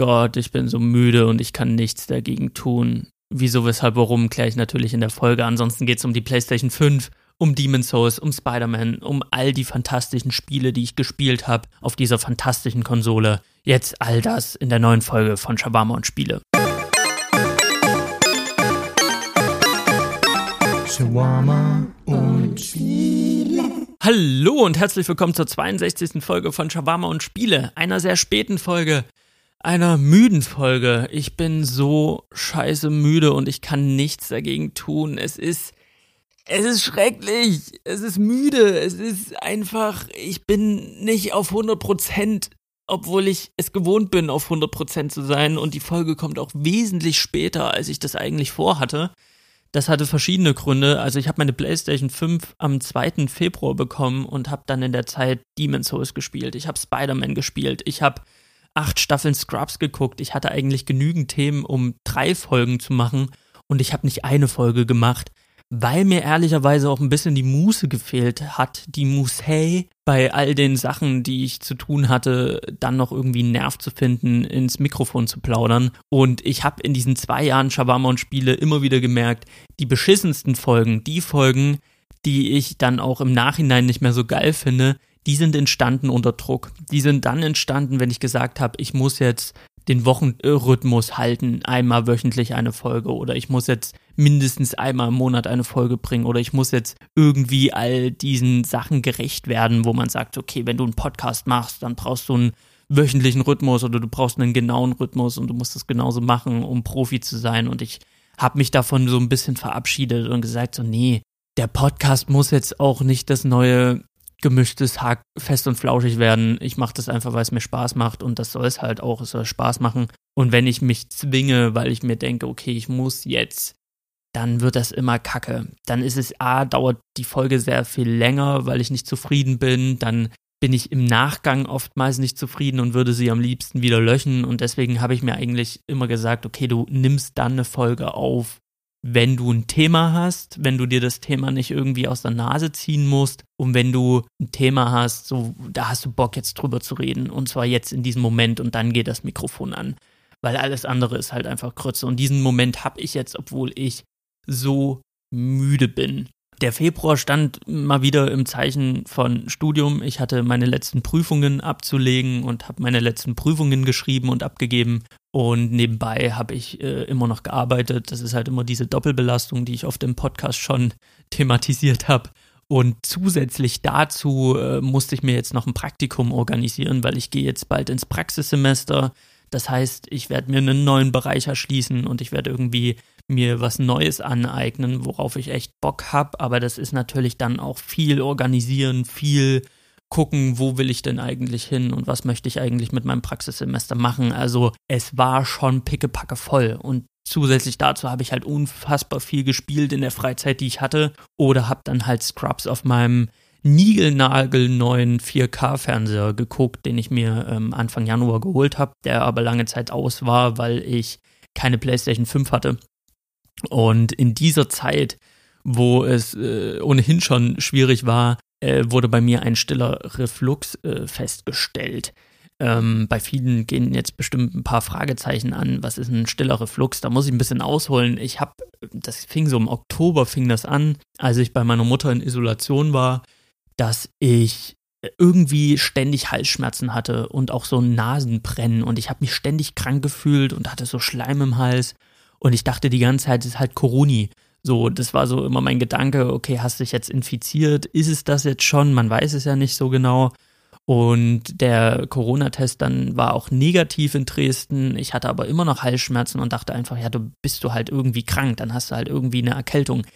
Gott, ich bin so müde und ich kann nichts dagegen tun. Wieso, weshalb, warum, kläre ich natürlich in der Folge. Ansonsten geht es um die PlayStation 5, um Demon's Souls, um Spider-Man, um all die fantastischen Spiele, die ich gespielt habe auf dieser fantastischen Konsole. Jetzt all das in der neuen Folge von Shawarma und Spiele. Shawarma und Spiele. Hallo und herzlich willkommen zur 62. Folge von Shawarma und Spiele, einer sehr späten Folge einer müden Folge. Ich bin so scheiße müde und ich kann nichts dagegen tun. Es ist, es ist schrecklich. Es ist müde. Es ist einfach, ich bin nicht auf 100 Prozent, obwohl ich es gewohnt bin, auf 100 Prozent zu sein. Und die Folge kommt auch wesentlich später, als ich das eigentlich vorhatte. Das hatte verschiedene Gründe. Also ich habe meine PlayStation 5 am 2. Februar bekommen und habe dann in der Zeit Demon's Souls gespielt. Ich habe Spider-Man gespielt. Ich habe acht Staffeln Scrubs geguckt. Ich hatte eigentlich genügend Themen, um drei Folgen zu machen und ich habe nicht eine Folge gemacht, weil mir ehrlicherweise auch ein bisschen die Muße gefehlt hat, die Muße bei all den Sachen, die ich zu tun hatte, dann noch irgendwie einen Nerv zu finden, ins Mikrofon zu plaudern. Und ich habe in diesen zwei Jahren Shawarma und Spiele immer wieder gemerkt, die beschissensten Folgen, die Folgen, die ich dann auch im Nachhinein nicht mehr so geil finde, die sind entstanden unter Druck. Die sind dann entstanden, wenn ich gesagt habe, ich muss jetzt den Wochenrhythmus halten, einmal wöchentlich eine Folge oder ich muss jetzt mindestens einmal im Monat eine Folge bringen oder ich muss jetzt irgendwie all diesen Sachen gerecht werden, wo man sagt, okay, wenn du einen Podcast machst, dann brauchst du einen wöchentlichen Rhythmus oder du brauchst einen genauen Rhythmus und du musst es genauso machen, um Profi zu sein und ich habe mich davon so ein bisschen verabschiedet und gesagt so, nee, der Podcast muss jetzt auch nicht das neue gemischtes Hack fest und flauschig werden. Ich mache das einfach, weil es mir Spaß macht und das soll es halt auch, es soll Spaß machen. Und wenn ich mich zwinge, weil ich mir denke, okay, ich muss jetzt, dann wird das immer kacke. Dann ist es A, dauert die Folge sehr viel länger, weil ich nicht zufrieden bin. Dann bin ich im Nachgang oftmals nicht zufrieden und würde sie am liebsten wieder löschen. Und deswegen habe ich mir eigentlich immer gesagt, okay, du nimmst dann eine Folge auf, wenn du ein Thema hast, wenn du dir das Thema nicht irgendwie aus der Nase ziehen musst und wenn du ein Thema hast, so da hast du Bock jetzt drüber zu reden und zwar jetzt in diesem Moment und dann geht das Mikrofon an, weil alles andere ist halt einfach Krütze und diesen Moment habe ich jetzt, obwohl ich so müde bin. Der Februar stand mal wieder im Zeichen von Studium. Ich hatte meine letzten Prüfungen abzulegen und habe meine letzten Prüfungen geschrieben und abgegeben. Und nebenbei habe ich äh, immer noch gearbeitet. Das ist halt immer diese Doppelbelastung, die ich auf dem Podcast schon thematisiert habe. Und zusätzlich dazu äh, musste ich mir jetzt noch ein Praktikum organisieren, weil ich gehe jetzt bald ins Praxissemester. Das heißt, ich werde mir einen neuen Bereich erschließen und ich werde irgendwie mir was Neues aneignen, worauf ich echt Bock habe. Aber das ist natürlich dann auch viel organisieren, viel gucken, wo will ich denn eigentlich hin und was möchte ich eigentlich mit meinem Praxissemester machen. Also es war schon pickepacke voll und zusätzlich dazu habe ich halt unfassbar viel gespielt in der Freizeit, die ich hatte oder habe dann halt Scrubs auf meinem niegelnagelneuen 4K-Fernseher geguckt, den ich mir ähm, Anfang Januar geholt habe, der aber lange Zeit aus war, weil ich keine PlayStation 5 hatte. Und in dieser Zeit, wo es äh, ohnehin schon schwierig war, äh, wurde bei mir ein stiller Reflux äh, festgestellt. Ähm, bei vielen gehen jetzt bestimmt ein paar Fragezeichen an. Was ist ein stiller Reflux? Da muss ich ein bisschen ausholen. Ich habe, das fing so im Oktober, fing das an, als ich bei meiner Mutter in Isolation war, dass ich irgendwie ständig Halsschmerzen hatte und auch so ein Nasenbrennen und ich habe mich ständig krank gefühlt und hatte so Schleim im Hals und ich dachte die ganze Zeit, es ist halt Coroni. So, das war so immer mein Gedanke, okay, hast dich jetzt infiziert? Ist es das jetzt schon? Man weiß es ja nicht so genau. Und der Corona-Test dann war auch negativ in Dresden. Ich hatte aber immer noch Halsschmerzen und dachte einfach, ja, du bist du halt irgendwie krank, dann hast du halt irgendwie eine Erkältung.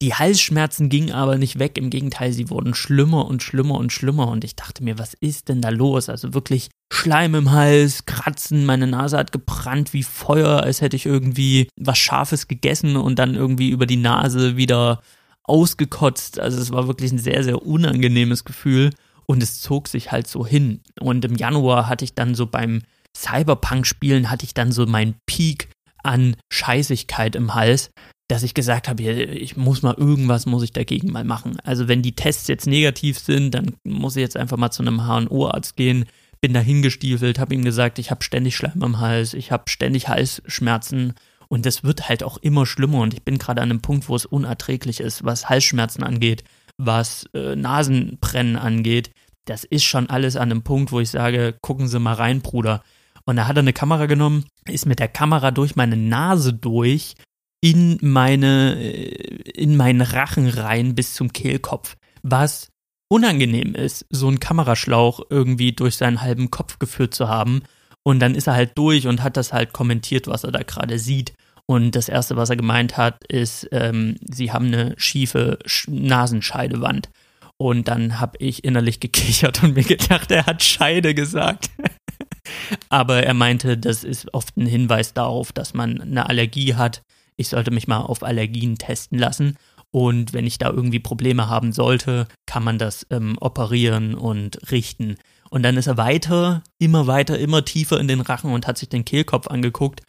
Die Halsschmerzen gingen aber nicht weg, im Gegenteil, sie wurden schlimmer und schlimmer und schlimmer und ich dachte mir, was ist denn da los? Also wirklich Schleim im Hals, Kratzen, meine Nase hat gebrannt wie Feuer, als hätte ich irgendwie was Scharfes gegessen und dann irgendwie über die Nase wieder ausgekotzt. Also es war wirklich ein sehr, sehr unangenehmes Gefühl und es zog sich halt so hin. Und im Januar hatte ich dann so beim Cyberpunk-Spielen hatte ich dann so meinen Peak an Scheißigkeit im Hals dass ich gesagt habe, ich muss mal irgendwas, muss ich dagegen mal machen. Also wenn die Tests jetzt negativ sind, dann muss ich jetzt einfach mal zu einem HNO-Arzt gehen, bin da hingestiefelt, habe ihm gesagt, ich habe ständig Schleim am Hals, ich habe ständig Halsschmerzen und das wird halt auch immer schlimmer und ich bin gerade an einem Punkt, wo es unerträglich ist, was Halsschmerzen angeht, was äh, Nasenbrennen angeht. Das ist schon alles an einem Punkt, wo ich sage, gucken Sie mal rein, Bruder. Und da hat er eine Kamera genommen, ist mit der Kamera durch meine Nase durch in meine, äh, in meinen Rachen rein bis zum Kehlkopf. Was unangenehm ist, so einen Kameraschlauch irgendwie durch seinen halben Kopf geführt zu haben. Und dann ist er halt durch und hat das halt kommentiert, was er da gerade sieht. Und das Erste, was er gemeint hat, ist, ähm, sie haben eine schiefe Nasenscheidewand. Und dann habe ich innerlich gekichert und mir gedacht, er hat Scheide gesagt. Aber er meinte, das ist oft ein Hinweis darauf, dass man eine Allergie hat. Ich sollte mich mal auf Allergien testen lassen. Und wenn ich da irgendwie Probleme haben sollte, kann man das ähm, operieren und richten. Und dann ist er weiter, immer weiter, immer tiefer in den Rachen und hat sich den Kehlkopf angeguckt,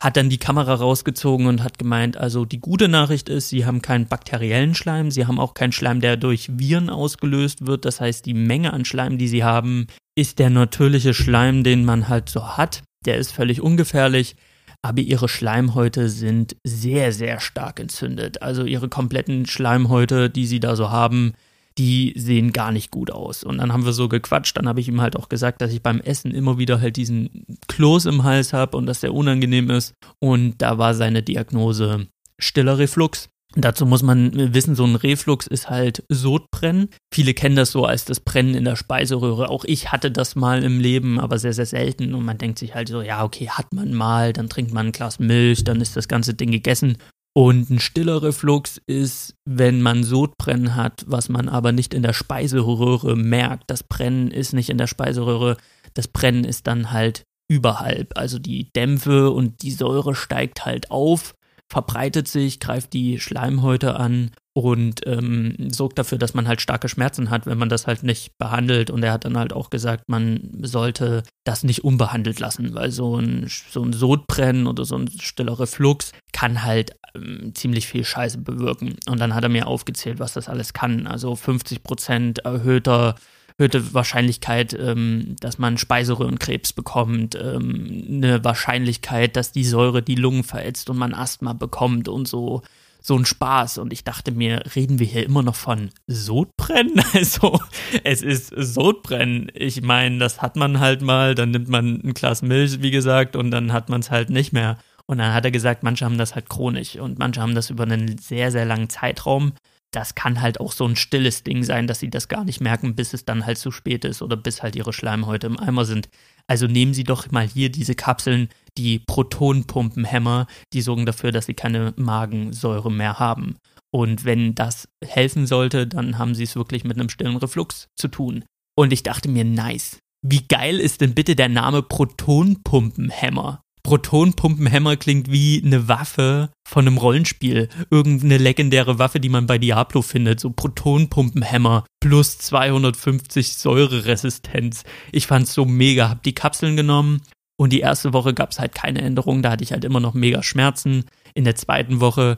hat dann die Kamera rausgezogen und hat gemeint, also die gute Nachricht ist, sie haben keinen bakteriellen Schleim, sie haben auch keinen Schleim, der durch Viren ausgelöst wird. Das heißt, die Menge an Schleim, die sie haben, ist der natürliche Schleim, den man halt so hat. Der ist völlig ungefährlich aber ihre Schleimhäute sind sehr, sehr stark entzündet. Also ihre kompletten Schleimhäute, die sie da so haben, die sehen gar nicht gut aus. Und dann haben wir so gequatscht, dann habe ich ihm halt auch gesagt, dass ich beim Essen immer wieder halt diesen Kloß im Hals habe und dass der unangenehm ist. Und da war seine Diagnose stiller Reflux. Dazu muss man wissen, so ein Reflux ist halt Sodbrennen. Viele kennen das so als das Brennen in der Speiseröhre. Auch ich hatte das mal im Leben, aber sehr, sehr selten. Und man denkt sich halt so, ja, okay, hat man mal, dann trinkt man ein Glas Milch, dann ist das ganze Ding gegessen. Und ein stiller Reflux ist, wenn man Sodbrennen hat, was man aber nicht in der Speiseröhre merkt. Das Brennen ist nicht in der Speiseröhre, das Brennen ist dann halt überhalb. Also die Dämpfe und die Säure steigt halt auf verbreitet sich, greift die Schleimhäute an und ähm, sorgt dafür, dass man halt starke Schmerzen hat, wenn man das halt nicht behandelt. Und er hat dann halt auch gesagt, man sollte das nicht unbehandelt lassen, weil so ein, so ein Sodbrennen oder so ein stiller Reflux kann halt ähm, ziemlich viel Scheiße bewirken. Und dann hat er mir aufgezählt, was das alles kann. Also 50 Prozent erhöhter erhöhte Wahrscheinlichkeit, ähm, dass man Speiseröhrenkrebs bekommt, ähm, eine Wahrscheinlichkeit, dass die Säure die Lungen verätzt und man Asthma bekommt und so so ein Spaß. Und ich dachte mir, reden wir hier immer noch von Sodbrennen? Also, es ist Sodbrennen. Ich meine, das hat man halt mal, dann nimmt man ein Glas Milch, wie gesagt, und dann hat man es halt nicht mehr. Und dann hat er gesagt, manche haben das halt chronisch und manche haben das über einen sehr, sehr langen Zeitraum das kann halt auch so ein stilles Ding sein, dass sie das gar nicht merken, bis es dann halt zu spät ist oder bis halt ihre Schleimhäute im Eimer sind. Also nehmen Sie doch mal hier diese Kapseln, die Protonpumpenhämmer, die sorgen dafür, dass Sie keine Magensäure mehr haben. Und wenn das helfen sollte, dann haben Sie es wirklich mit einem stillen Reflux zu tun. Und ich dachte mir, nice. Wie geil ist denn bitte der Name Protonpumpenhämmer? Protonpumpenhammer klingt wie eine Waffe von einem Rollenspiel. Irgendeine legendäre Waffe, die man bei Diablo findet. So Protonpumpenhammer plus 250 Säureresistenz. Ich fand's so mega. Hab die Kapseln genommen und die erste Woche gab's halt keine Änderung. Da hatte ich halt immer noch mega Schmerzen. In der zweiten Woche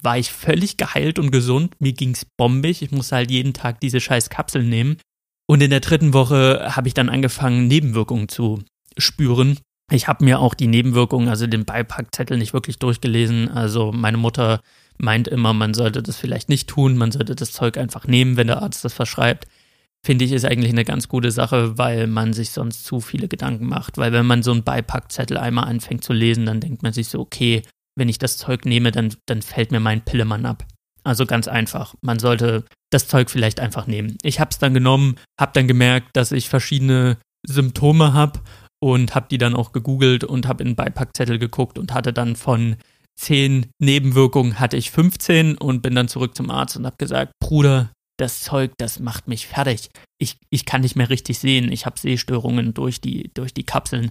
war ich völlig geheilt und gesund. Mir ging's bombig. Ich musste halt jeden Tag diese scheiß Kapseln nehmen. Und in der dritten Woche habe ich dann angefangen, Nebenwirkungen zu spüren. Ich habe mir auch die Nebenwirkungen, also den Beipackzettel nicht wirklich durchgelesen. Also meine Mutter meint immer, man sollte das vielleicht nicht tun, man sollte das Zeug einfach nehmen, wenn der Arzt das verschreibt. Finde ich, ist eigentlich eine ganz gute Sache, weil man sich sonst zu viele Gedanken macht. Weil wenn man so einen Beipackzettel einmal anfängt zu lesen, dann denkt man sich so, okay, wenn ich das Zeug nehme, dann, dann fällt mir mein Pillemann ab. Also ganz einfach. Man sollte das Zeug vielleicht einfach nehmen. Ich habe es dann genommen, habe dann gemerkt, dass ich verschiedene Symptome habe und habe die dann auch gegoogelt und habe in den Beipackzettel geguckt und hatte dann von zehn Nebenwirkungen hatte ich 15 und bin dann zurück zum Arzt und habe gesagt, Bruder, das Zeug, das macht mich fertig. Ich, ich kann nicht mehr richtig sehen. Ich habe Sehstörungen durch die, durch die Kapseln.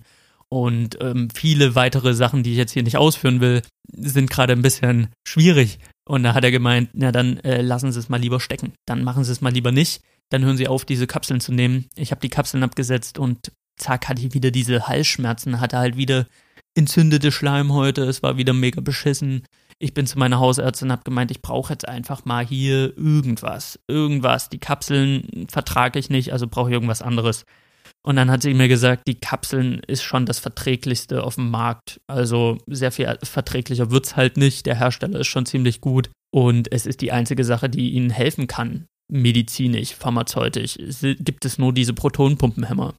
Und ähm, viele weitere Sachen, die ich jetzt hier nicht ausführen will, sind gerade ein bisschen schwierig. Und da hat er gemeint, na dann äh, lassen Sie es mal lieber stecken. Dann machen Sie es mal lieber nicht. Dann hören Sie auf, diese Kapseln zu nehmen. Ich habe die Kapseln abgesetzt und zack, hatte ich wieder diese Halsschmerzen, hatte halt wieder entzündete Schleimhäute, es war wieder mega beschissen. Ich bin zu meiner Hausärztin und habe gemeint, ich brauche jetzt einfach mal hier irgendwas, irgendwas. Die Kapseln vertrage ich nicht, also brauche ich irgendwas anderes. Und dann hat sie mir gesagt, die Kapseln ist schon das verträglichste auf dem Markt. Also sehr viel verträglicher wird es halt nicht. Der Hersteller ist schon ziemlich gut. Und es ist die einzige Sache, die ihnen helfen kann, medizinisch, pharmazeutisch. Gibt es nur diese Protonpumpenhämmer.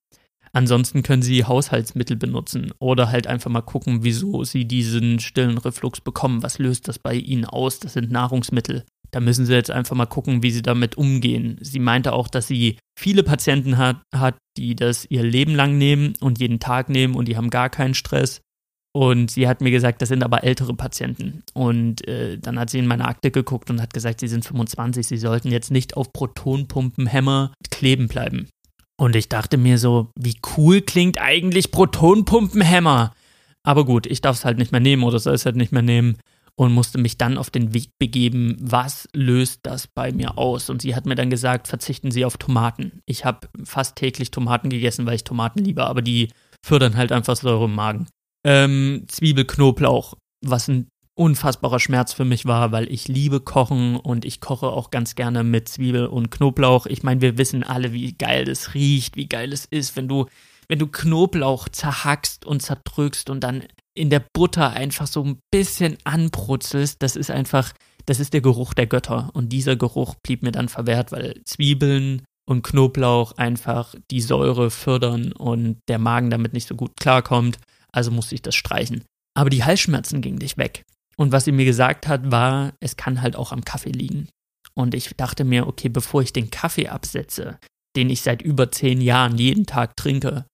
Ansonsten können sie Haushaltsmittel benutzen oder halt einfach mal gucken, wieso sie diesen stillen Reflux bekommen. Was löst das bei ihnen aus? Das sind Nahrungsmittel. Da müssen sie jetzt einfach mal gucken, wie sie damit umgehen. Sie meinte auch, dass sie viele Patienten hat, hat, die das ihr Leben lang nehmen und jeden Tag nehmen und die haben gar keinen Stress. Und sie hat mir gesagt, das sind aber ältere Patienten. Und äh, dann hat sie in meine Akte geguckt und hat gesagt, sie sind 25, sie sollten jetzt nicht auf Protonpumpenhämmer kleben bleiben. Und ich dachte mir so, wie cool klingt eigentlich Protonpumpenhämmer? Aber gut, ich darf es halt nicht mehr nehmen oder soll es halt nicht mehr nehmen und musste mich dann auf den Weg begeben, was löst das bei mir aus? Und sie hat mir dann gesagt, verzichten Sie auf Tomaten. Ich habe fast täglich Tomaten gegessen, weil ich Tomaten liebe, aber die fördern halt einfach Säure im Magen. Ähm, Zwiebel, Knoblauch, was ein unfassbarer Schmerz für mich war, weil ich liebe Kochen und ich koche auch ganz gerne mit Zwiebel und Knoblauch. Ich meine, wir wissen alle, wie geil das riecht, wie geil es ist, wenn du wenn du Knoblauch zerhackst und zerdrückst und dann in der Butter einfach so ein bisschen anbrutzelst, das ist einfach, das ist der Geruch der Götter. Und dieser Geruch blieb mir dann verwehrt, weil Zwiebeln und Knoblauch einfach die Säure fördern und der Magen damit nicht so gut klarkommt. Also musste ich das streichen. Aber die Halsschmerzen gingen nicht weg. Und was sie mir gesagt hat, war, es kann halt auch am Kaffee liegen. Und ich dachte mir, okay, bevor ich den Kaffee absetze, den ich seit über zehn Jahren jeden Tag trinke,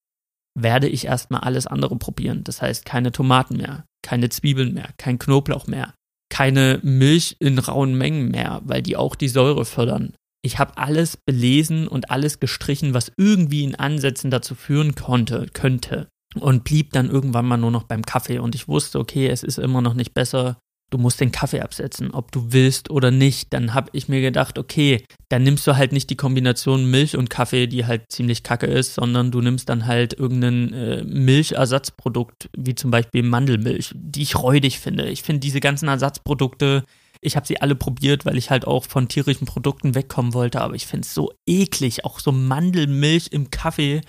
werde ich erstmal alles andere probieren. Das heißt, keine Tomaten mehr, keine Zwiebeln mehr, kein Knoblauch mehr, keine Milch in rauen Mengen mehr, weil die auch die Säure fördern. Ich habe alles belesen und alles gestrichen, was irgendwie in Ansätzen dazu führen konnte, könnte. Und blieb dann irgendwann mal nur noch beim Kaffee. Und ich wusste, okay, es ist immer noch nicht besser du musst den Kaffee absetzen, ob du willst oder nicht. Dann habe ich mir gedacht, okay, dann nimmst du halt nicht die Kombination Milch und Kaffee, die halt ziemlich kacke ist, sondern du nimmst dann halt irgendein äh, Milchersatzprodukt, wie zum Beispiel Mandelmilch, die ich räudig finde. Ich finde diese ganzen Ersatzprodukte, ich habe sie alle probiert, weil ich halt auch von tierischen Produkten wegkommen wollte, aber ich finde es so eklig, auch so Mandelmilch im Kaffee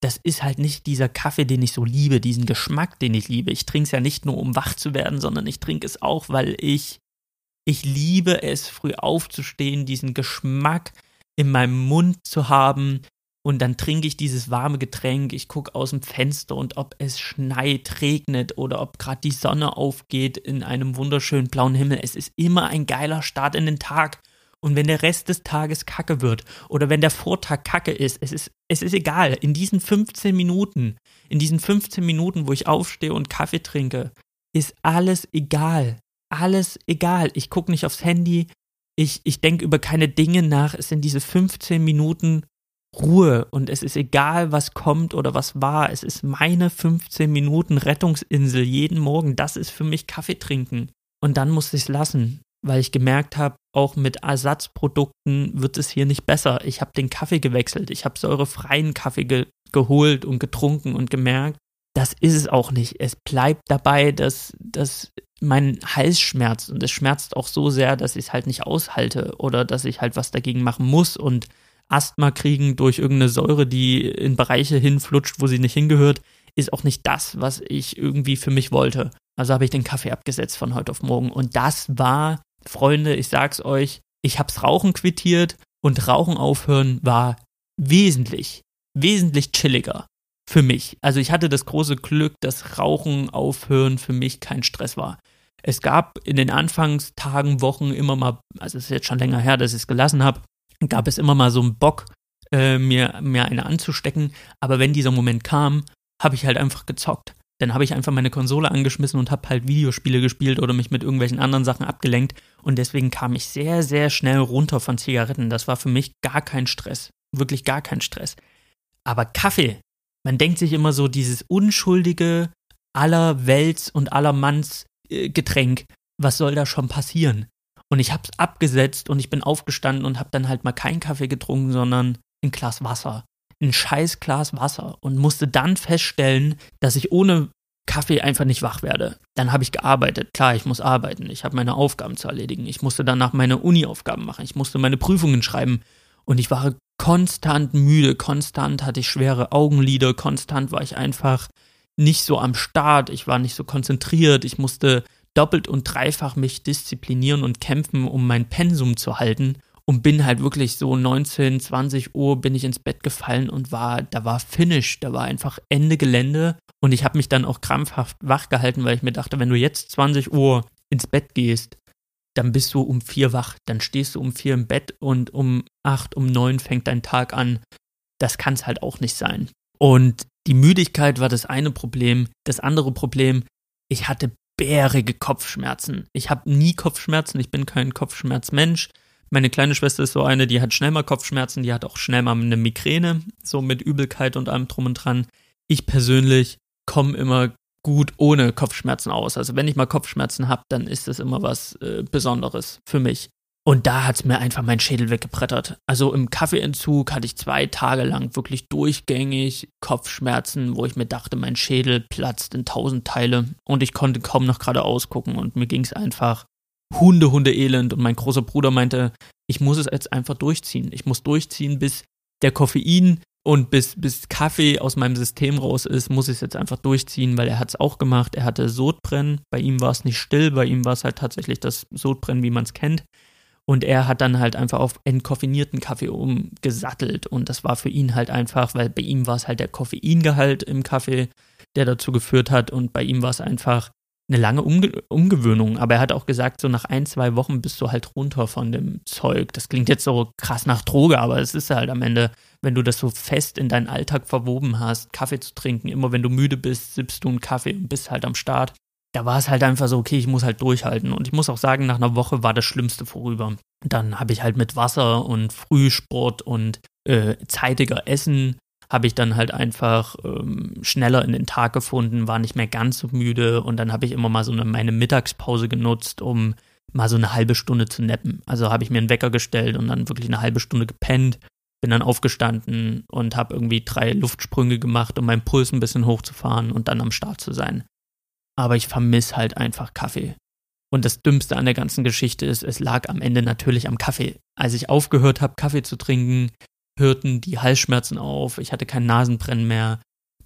das ist halt nicht dieser Kaffee, den ich so liebe, diesen Geschmack, den ich liebe. Ich trinke es ja nicht nur, um wach zu werden, sondern ich trinke es auch, weil ich, ich liebe es, früh aufzustehen, diesen Geschmack in meinem Mund zu haben. Und dann trinke ich dieses warme Getränk, ich gucke aus dem Fenster und ob es schneit, regnet oder ob gerade die Sonne aufgeht in einem wunderschönen blauen Himmel. Es ist immer ein geiler Start in den Tag. Und wenn der Rest des Tages kacke wird oder wenn der Vortag kacke ist, es ist, es ist egal. In diesen 15 Minuten, in diesen 15 Minuten, wo ich aufstehe und Kaffee trinke, ist alles egal. Alles egal. Ich gucke nicht aufs Handy. Ich, ich denke über keine Dinge nach. Es sind diese 15 Minuten Ruhe und es ist egal, was kommt oder was war. Es ist meine 15 Minuten Rettungsinsel jeden Morgen. Das ist für mich Kaffee trinken. Und dann muss ich es lassen weil ich gemerkt habe, auch mit Ersatzprodukten wird es hier nicht besser. Ich habe den Kaffee gewechselt, ich habe säurefreien Kaffee ge geholt und getrunken und gemerkt, das ist es auch nicht. Es bleibt dabei, dass, dass mein Hals schmerzt und es schmerzt auch so sehr, dass ich es halt nicht aushalte oder dass ich halt was dagegen machen muss und Asthma kriegen durch irgendeine Säure, die in Bereiche hinflutscht, wo sie nicht hingehört, ist auch nicht das, was ich irgendwie für mich wollte. Also habe ich den Kaffee abgesetzt von heute auf morgen und das war Freunde, ich sag's euch, ich hab's Rauchen quittiert und Rauchen aufhören war wesentlich, wesentlich chilliger für mich. Also ich hatte das große Glück, dass Rauchen aufhören für mich kein Stress war. Es gab in den Anfangstagen, Wochen immer mal, also es ist jetzt schon länger her, dass ich es gelassen habe, gab es immer mal so einen Bock, äh, mir, mir eine anzustecken. Aber wenn dieser Moment kam, habe ich halt einfach gezockt dann habe ich einfach meine Konsole angeschmissen und habe halt Videospiele gespielt oder mich mit irgendwelchen anderen Sachen abgelenkt. Und deswegen kam ich sehr, sehr schnell runter von Zigaretten. Das war für mich gar kein Stress. Wirklich gar kein Stress. Aber Kaffee, man denkt sich immer so, dieses unschuldige aller Welts und aller Manns äh, Getränk, was soll da schon passieren? Und ich habe es abgesetzt und ich bin aufgestanden und habe dann halt mal keinen Kaffee getrunken, sondern ein Glas Wasser ein scheiß Glas Wasser und musste dann feststellen, dass ich ohne Kaffee einfach nicht wach werde. Dann habe ich gearbeitet. Klar, ich muss arbeiten. Ich habe meine Aufgaben zu erledigen. Ich musste danach meine Uni-Aufgaben machen. Ich musste meine Prüfungen schreiben. Und ich war konstant müde, konstant hatte ich schwere Augenlider, konstant war ich einfach nicht so am Start, ich war nicht so konzentriert, ich musste doppelt und dreifach mich disziplinieren und kämpfen, um mein Pensum zu halten und bin halt wirklich so 19, 20 Uhr bin ich ins Bett gefallen und war, da war Finish, da war einfach Ende Gelände und ich habe mich dann auch krampfhaft wach gehalten, weil ich mir dachte, wenn du jetzt 20 Uhr ins Bett gehst, dann bist du um vier wach, dann stehst du um vier im Bett und um acht, um neun fängt dein Tag an. Das kann es halt auch nicht sein. Und die Müdigkeit war das eine Problem. Das andere Problem, ich hatte bärige Kopfschmerzen. Ich habe nie Kopfschmerzen, ich bin kein Kopfschmerzmensch. Meine kleine Schwester ist so eine, die hat schnell mal Kopfschmerzen, die hat auch schnell mal eine Migräne, so mit Übelkeit und allem drum und dran. Ich persönlich komme immer gut ohne Kopfschmerzen aus. Also wenn ich mal Kopfschmerzen habe, dann ist das immer was äh, Besonderes für mich. Und da hat es mir einfach mein Schädel weggebrettert. Also im Kaffeeentzug hatte ich zwei Tage lang wirklich durchgängig Kopfschmerzen, wo ich mir dachte, mein Schädel platzt in tausend Teile und ich konnte kaum noch gerade ausgucken und mir ging es einfach Hunde, Hunde elend und mein großer Bruder meinte, ich muss es jetzt einfach durchziehen. Ich muss durchziehen, bis der Koffein und bis, bis Kaffee aus meinem System raus ist, muss ich es jetzt einfach durchziehen, weil er hat es auch gemacht. Er hatte Sodbrennen. Bei ihm war es nicht still, bei ihm war es halt tatsächlich das Sodbrennen, wie man es kennt. Und er hat dann halt einfach auf entkoffinierten Kaffee umgesattelt. Und das war für ihn halt einfach, weil bei ihm war es halt der Koffeingehalt im Kaffee, der dazu geführt hat. Und bei ihm war es einfach eine lange Umge Umgewöhnung. Aber er hat auch gesagt, so nach ein, zwei Wochen bist du halt runter von dem Zeug. Das klingt jetzt so krass nach Droge, aber es ist halt am Ende, wenn du das so fest in deinen Alltag verwoben hast, Kaffee zu trinken. Immer wenn du müde bist, sippst du einen Kaffee und bist halt am Start da war es halt einfach so, okay, ich muss halt durchhalten. Und ich muss auch sagen, nach einer Woche war das Schlimmste vorüber. Dann habe ich halt mit Wasser und Frühsport und äh, zeitiger Essen habe ich dann halt einfach ähm, schneller in den Tag gefunden, war nicht mehr ganz so müde und dann habe ich immer mal so eine, meine Mittagspause genutzt, um mal so eine halbe Stunde zu nappen. Also habe ich mir einen Wecker gestellt und dann wirklich eine halbe Stunde gepennt, bin dann aufgestanden und habe irgendwie drei Luftsprünge gemacht, um meinen Puls ein bisschen hochzufahren und dann am Start zu sein aber ich vermisse halt einfach Kaffee. Und das Dümmste an der ganzen Geschichte ist, es lag am Ende natürlich am Kaffee. Als ich aufgehört habe, Kaffee zu trinken, hörten die Halsschmerzen auf, ich hatte kein Nasenbrennen mehr,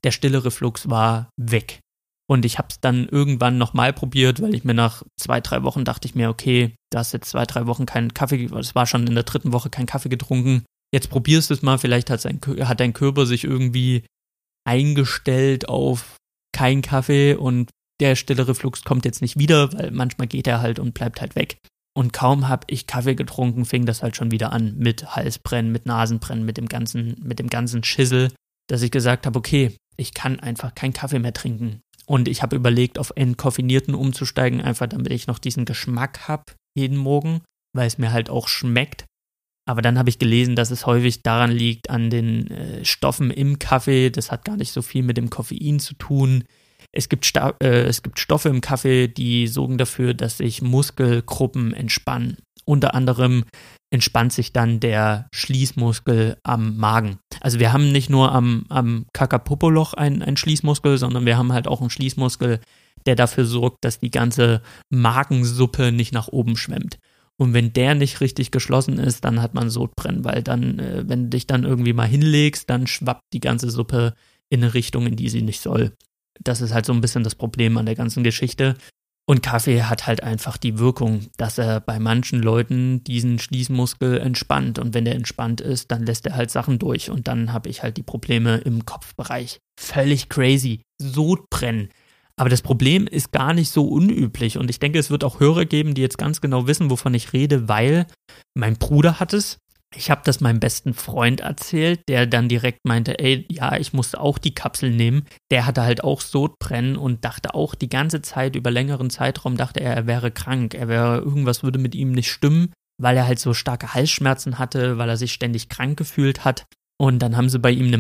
der stille Reflux war weg. Und ich habe es dann irgendwann nochmal probiert, weil ich mir nach zwei, drei Wochen dachte ich mir, okay, du hast jetzt zwei, drei Wochen keinen Kaffee, es war schon in der dritten Woche kein Kaffee getrunken. Jetzt probierst du es mal, vielleicht hat, sein, hat dein Körper sich irgendwie eingestellt auf kein Kaffee und der stille Reflux kommt jetzt nicht wieder, weil manchmal geht er halt und bleibt halt weg. Und kaum habe ich Kaffee getrunken, fing das halt schon wieder an mit Halsbrennen, mit Nasenbrennen, mit dem ganzen, mit dem ganzen Schissel, dass ich gesagt habe, okay, ich kann einfach keinen Kaffee mehr trinken. Und ich habe überlegt, auf entkoffinierten umzusteigen, einfach damit ich noch diesen Geschmack habe jeden Morgen, weil es mir halt auch schmeckt. Aber dann habe ich gelesen, dass es häufig daran liegt, an den äh, Stoffen im Kaffee. Das hat gar nicht so viel mit dem Koffein zu tun. Es gibt, Sta äh, es gibt Stoffe im Kaffee, die sorgen dafür, dass sich Muskelgruppen entspannen. Unter anderem entspannt sich dann der Schließmuskel am Magen. Also wir haben nicht nur am, am Kakapopoloch einen, einen Schließmuskel, sondern wir haben halt auch einen Schließmuskel, der dafür sorgt, dass die ganze Magensuppe nicht nach oben schwemmt. Und wenn der nicht richtig geschlossen ist, dann hat man Sodbrennen, weil dann, äh, wenn du dich dann irgendwie mal hinlegst, dann schwappt die ganze Suppe in eine Richtung, in die sie nicht soll. Das ist halt so ein bisschen das Problem an der ganzen Geschichte. Und Kaffee hat halt einfach die Wirkung, dass er bei manchen Leuten diesen Schließmuskel entspannt. Und wenn der entspannt ist, dann lässt er halt Sachen durch. Und dann habe ich halt die Probleme im Kopfbereich. Völlig crazy. Sodbrennen. Aber das Problem ist gar nicht so unüblich. Und ich denke, es wird auch Hörer geben, die jetzt ganz genau wissen, wovon ich rede, weil mein Bruder hat es ich habe das meinem besten Freund erzählt, der dann direkt meinte, ey, ja, ich musste auch die Kapsel nehmen. Der hatte halt auch Sodbrennen und dachte auch die ganze Zeit über längeren Zeitraum dachte er, er wäre krank, er wäre irgendwas würde mit ihm nicht stimmen, weil er halt so starke Halsschmerzen hatte, weil er sich ständig krank gefühlt hat. Und dann haben sie bei ihm eine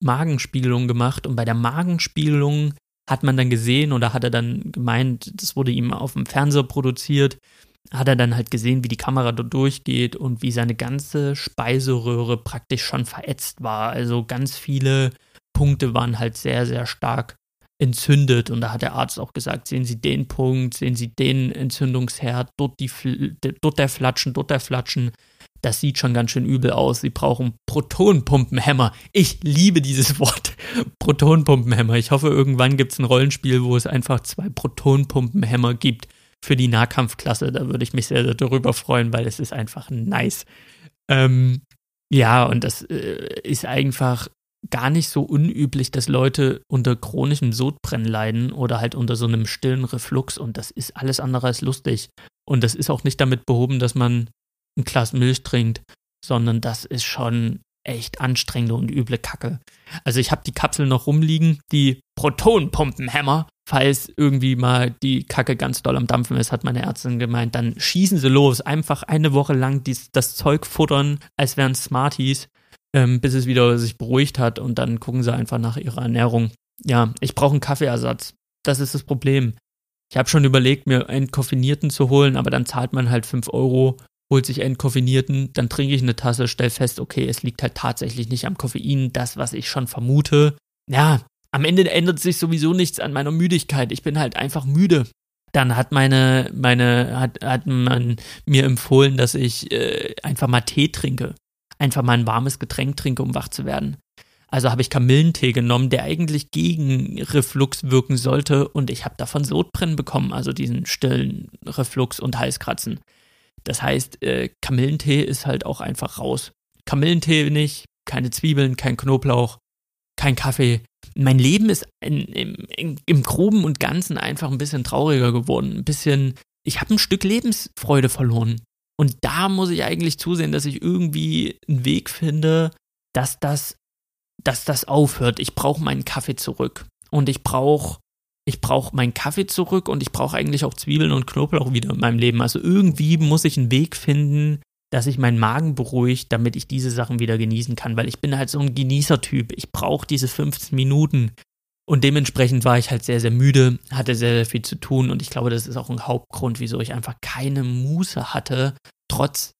Magenspiegelung gemacht und bei der Magenspiegelung hat man dann gesehen oder hat er dann gemeint, das wurde ihm auf dem Fernseher produziert, hat er dann halt gesehen, wie die Kamera dort durchgeht und wie seine ganze Speiseröhre praktisch schon verätzt war. Also ganz viele Punkte waren halt sehr, sehr stark entzündet. Und da hat der Arzt auch gesagt, sehen Sie den Punkt, sehen Sie den Entzündungsherd, dort, die, dort der Flatschen, dort der Flatschen. das sieht schon ganz schön übel aus. Sie brauchen Protonpumpenhämmer. Ich liebe dieses Wort. Protonpumpenhämmer. Ich hoffe, irgendwann gibt es ein Rollenspiel, wo es einfach zwei Protonpumpenhämmer gibt für die Nahkampfklasse. Da würde ich mich sehr, sehr darüber freuen, weil es ist einfach nice. Ähm, ja, und das äh, ist einfach gar nicht so unüblich, dass Leute unter chronischem Sodbrennen leiden oder halt unter so einem stillen Reflux und das ist alles andere als lustig. Und das ist auch nicht damit behoben, dass man ein Glas Milch trinkt, sondern das ist schon echt anstrengende und üble Kacke. Also ich habe die Kapsel noch rumliegen, die Protonpumpenhämmer. Falls irgendwie mal die Kacke ganz doll am Dampfen ist, hat meine Ärztin gemeint, dann schießen sie los. Einfach eine Woche lang dies, das Zeug futtern, als wären Smarties, ähm, bis es wieder sich beruhigt hat und dann gucken sie einfach nach ihrer Ernährung. Ja, ich brauche einen Kaffeeersatz. Das ist das Problem. Ich habe schon überlegt, mir einen koffinierten zu holen, aber dann zahlt man halt 5 Euro holt sich einen koffinierten, dann trinke ich eine Tasse, stell fest, okay, es liegt halt tatsächlich nicht am Koffein, das, was ich schon vermute. Ja, am Ende ändert sich sowieso nichts an meiner Müdigkeit. Ich bin halt einfach müde. Dann hat meine, meine, hat, hat man mir empfohlen, dass ich äh, einfach mal Tee trinke. Einfach mal ein warmes Getränk trinke, um wach zu werden. Also habe ich Kamillentee genommen, der eigentlich gegen Reflux wirken sollte und ich habe davon Sodbrennen bekommen, also diesen stillen Reflux und Halskratzen. Das heißt, äh, Kamillentee ist halt auch einfach raus. Kamillentee nicht, keine Zwiebeln, kein Knoblauch, kein Kaffee. Mein Leben ist in, in, im Groben und Ganzen einfach ein bisschen trauriger geworden. Ein bisschen, ich habe ein Stück Lebensfreude verloren. Und da muss ich eigentlich zusehen, dass ich irgendwie einen Weg finde, dass das, dass das aufhört. Ich brauche meinen Kaffee zurück. Und ich brauche ich brauche meinen Kaffee zurück und ich brauche eigentlich auch Zwiebeln und Knoblauch wieder in meinem Leben. Also irgendwie muss ich einen Weg finden, dass ich meinen Magen beruhigt, damit ich diese Sachen wieder genießen kann, weil ich bin halt so ein Genießertyp. Ich brauche diese 15 Minuten. Und dementsprechend war ich halt sehr, sehr müde, hatte sehr, sehr viel zu tun und ich glaube, das ist auch ein Hauptgrund, wieso ich einfach keine Muße hatte, trotz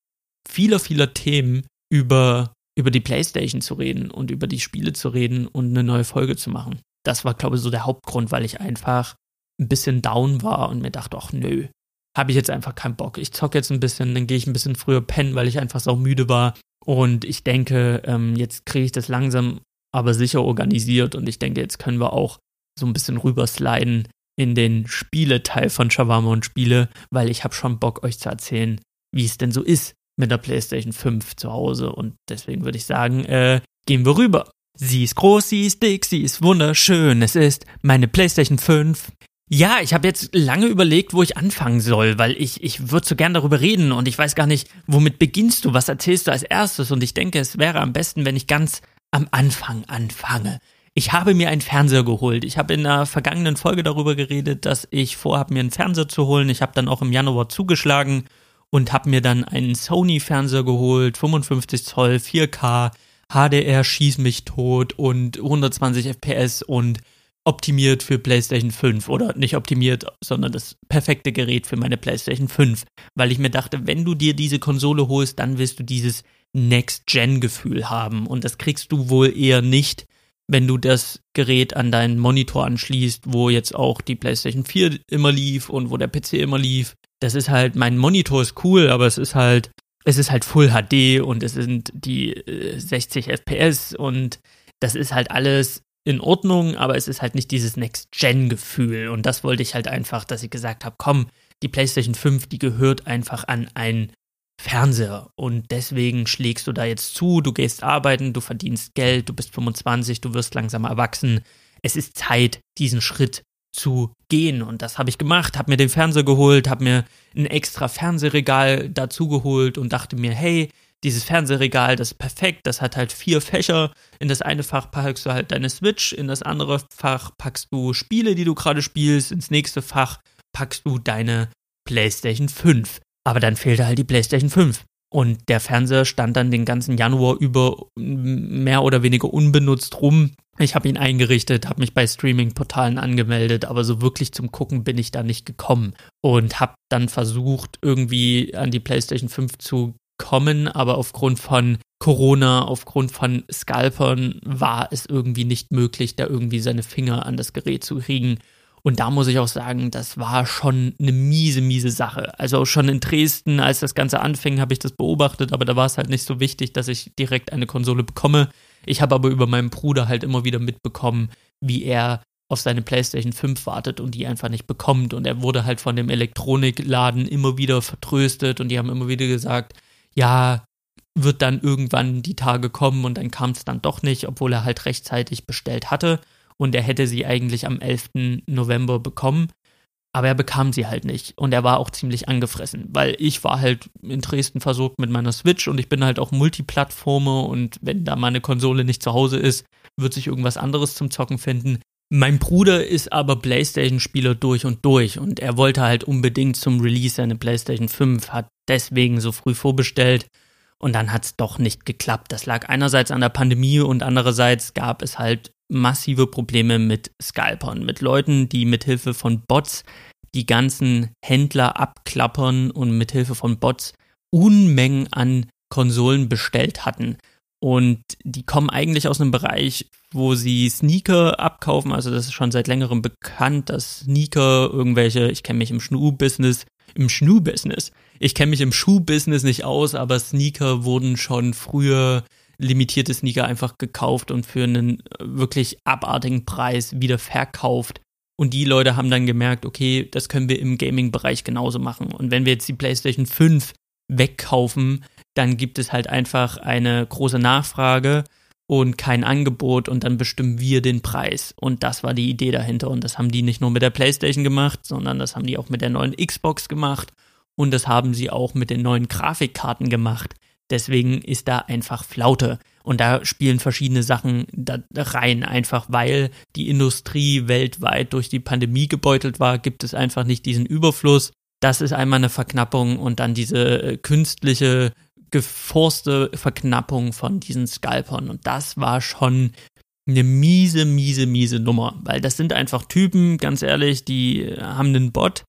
vieler, vieler Themen über, über die Playstation zu reden und über die Spiele zu reden und eine neue Folge zu machen das war, glaube ich, so der Hauptgrund, weil ich einfach ein bisschen down war und mir dachte, ach nö, habe ich jetzt einfach keinen Bock. Ich zocke jetzt ein bisschen, dann gehe ich ein bisschen früher pennen, weil ich einfach so müde war. Und ich denke, ähm, jetzt kriege ich das langsam aber sicher organisiert und ich denke, jetzt können wir auch so ein bisschen rübersliden in den Spieleteil von Shawarma und Spiele, weil ich habe schon Bock, euch zu erzählen, wie es denn so ist mit der PlayStation 5 zu Hause. Und deswegen würde ich sagen, äh, gehen wir rüber. Sie ist groß, sie ist dick, sie ist wunderschön. Es ist meine PlayStation 5. Ja, ich habe jetzt lange überlegt, wo ich anfangen soll, weil ich, ich würde so gern darüber reden und ich weiß gar nicht, womit beginnst du, was erzählst du als erstes und ich denke, es wäre am besten, wenn ich ganz am Anfang anfange. Ich habe mir einen Fernseher geholt. Ich habe in der vergangenen Folge darüber geredet, dass ich vorhabe, mir einen Fernseher zu holen. Ich habe dann auch im Januar zugeschlagen und habe mir dann einen Sony-Fernseher geholt, 55 Zoll, 4K, HDR schieß mich tot und 120 FPS und optimiert für PlayStation 5 oder nicht optimiert, sondern das perfekte Gerät für meine PlayStation 5, weil ich mir dachte, wenn du dir diese Konsole holst, dann wirst du dieses Next-Gen-Gefühl haben und das kriegst du wohl eher nicht, wenn du das Gerät an deinen Monitor anschließt, wo jetzt auch die PlayStation 4 immer lief und wo der PC immer lief. Das ist halt, mein Monitor ist cool, aber es ist halt es ist halt Full HD und es sind die äh, 60 FPS und das ist halt alles in Ordnung, aber es ist halt nicht dieses Next-Gen-Gefühl. Und das wollte ich halt einfach, dass ich gesagt habe, komm, die PlayStation 5, die gehört einfach an einen Fernseher. Und deswegen schlägst du da jetzt zu, du gehst arbeiten, du verdienst Geld, du bist 25, du wirst langsam erwachsen. Es ist Zeit, diesen Schritt zu gehen. Und das habe ich gemacht, habe mir den Fernseher geholt, habe mir ein extra Fernsehregal dazu geholt und dachte mir, hey, dieses Fernsehregal, das ist perfekt, das hat halt vier Fächer. In das eine Fach packst du halt deine Switch, in das andere Fach packst du Spiele, die du gerade spielst, ins nächste Fach packst du deine PlayStation 5. Aber dann fehlte halt die PlayStation 5. Und der Fernseher stand dann den ganzen Januar über mehr oder weniger unbenutzt rum. Ich habe ihn eingerichtet, habe mich bei Streaming-Portalen angemeldet, aber so wirklich zum Gucken bin ich da nicht gekommen und habe dann versucht, irgendwie an die PlayStation 5 zu kommen, aber aufgrund von Corona, aufgrund von Scalpern war es irgendwie nicht möglich, da irgendwie seine Finger an das Gerät zu kriegen. Und da muss ich auch sagen, das war schon eine miese, miese Sache. Also schon in Dresden, als das Ganze anfing, habe ich das beobachtet, aber da war es halt nicht so wichtig, dass ich direkt eine Konsole bekomme. Ich habe aber über meinen Bruder halt immer wieder mitbekommen, wie er auf seine PlayStation 5 wartet und die einfach nicht bekommt. Und er wurde halt von dem Elektronikladen immer wieder vertröstet und die haben immer wieder gesagt, ja, wird dann irgendwann die Tage kommen und dann kam es dann doch nicht, obwohl er halt rechtzeitig bestellt hatte und er hätte sie eigentlich am 11. November bekommen. Aber er bekam sie halt nicht und er war auch ziemlich angefressen, weil ich war halt in Dresden versorgt mit meiner Switch und ich bin halt auch Multiplattformer und wenn da meine Konsole nicht zu Hause ist, wird sich irgendwas anderes zum Zocken finden. Mein Bruder ist aber PlayStation-Spieler durch und durch und er wollte halt unbedingt zum Release eine PlayStation 5, hat deswegen so früh vorbestellt und dann hat es doch nicht geklappt. Das lag einerseits an der Pandemie und andererseits gab es halt massive Probleme mit Scalpern, mit Leuten, die mithilfe von Bots die ganzen Händler abklappern und mithilfe von Bots Unmengen an Konsolen bestellt hatten. Und die kommen eigentlich aus einem Bereich, wo sie Sneaker abkaufen. Also das ist schon seit längerem bekannt, dass Sneaker irgendwelche, ich kenne mich im Schuhbusiness, im Schuhbusiness, ich kenne mich im Schuhbusiness nicht aus, aber Sneaker wurden schon früher limitierte Sneaker einfach gekauft und für einen wirklich abartigen Preis wieder verkauft. Und die Leute haben dann gemerkt, okay, das können wir im Gaming-Bereich genauso machen. Und wenn wir jetzt die PlayStation 5 wegkaufen, dann gibt es halt einfach eine große Nachfrage und kein Angebot und dann bestimmen wir den Preis. Und das war die Idee dahinter. Und das haben die nicht nur mit der PlayStation gemacht, sondern das haben die auch mit der neuen Xbox gemacht und das haben sie auch mit den neuen Grafikkarten gemacht. Deswegen ist da einfach Flaute. Und da spielen verschiedene Sachen da rein, einfach weil die Industrie weltweit durch die Pandemie gebeutelt war, gibt es einfach nicht diesen Überfluss. Das ist einmal eine Verknappung und dann diese äh, künstliche, geforste Verknappung von diesen Scalpern. Und das war schon eine miese, miese, miese Nummer, weil das sind einfach Typen, ganz ehrlich, die äh, haben einen Bot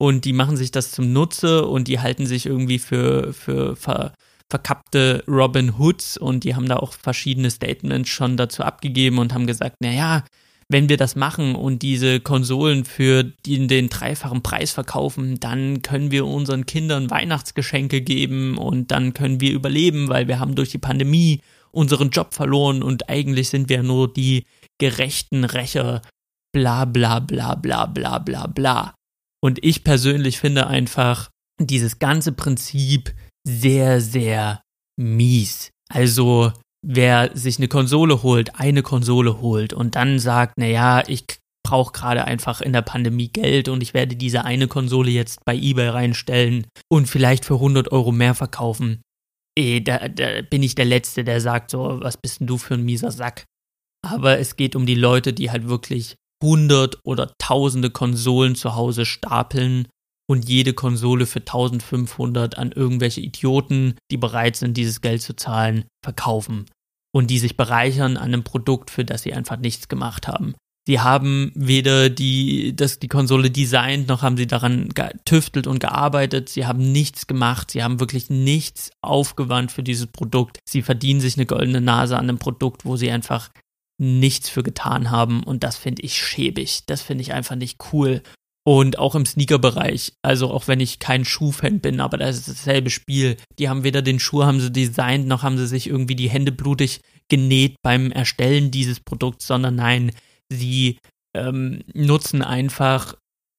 und die machen sich das zum Nutze und die halten sich irgendwie für, für ver, verkappte Robin Hoods und die haben da auch verschiedene Statements schon dazu abgegeben und haben gesagt, naja, wenn wir das machen und diese Konsolen für den, den dreifachen Preis verkaufen, dann können wir unseren Kindern Weihnachtsgeschenke geben und dann können wir überleben, weil wir haben durch die Pandemie unseren Job verloren und eigentlich sind wir nur die gerechten Rächer, bla bla bla bla bla bla bla. Und ich persönlich finde einfach dieses ganze Prinzip sehr, sehr mies. Also, wer sich eine Konsole holt, eine Konsole holt und dann sagt, naja, ich brauche gerade einfach in der Pandemie Geld und ich werde diese eine Konsole jetzt bei eBay reinstellen und vielleicht für 100 Euro mehr verkaufen. Eh, da, da bin ich der Letzte, der sagt so, was bist denn du für ein mieser Sack? Aber es geht um die Leute, die halt wirklich hundert oder tausende Konsolen zu Hause stapeln und jede Konsole für 1500 an irgendwelche Idioten, die bereit sind, dieses Geld zu zahlen, verkaufen und die sich bereichern an einem Produkt, für das sie einfach nichts gemacht haben. Sie haben weder die, das, die Konsole designt, noch haben sie daran getüftelt und gearbeitet. Sie haben nichts gemacht. Sie haben wirklich nichts aufgewandt für dieses Produkt. Sie verdienen sich eine goldene Nase an einem Produkt, wo sie einfach nichts für getan haben. Und das finde ich schäbig. Das finde ich einfach nicht cool. Und auch im Sneaker-Bereich, also auch wenn ich kein Schuhfan bin, aber das ist dasselbe Spiel. Die haben weder den Schuh haben sie designt, noch haben sie sich irgendwie die Hände blutig genäht beim Erstellen dieses Produkts, sondern nein, sie ähm, nutzen einfach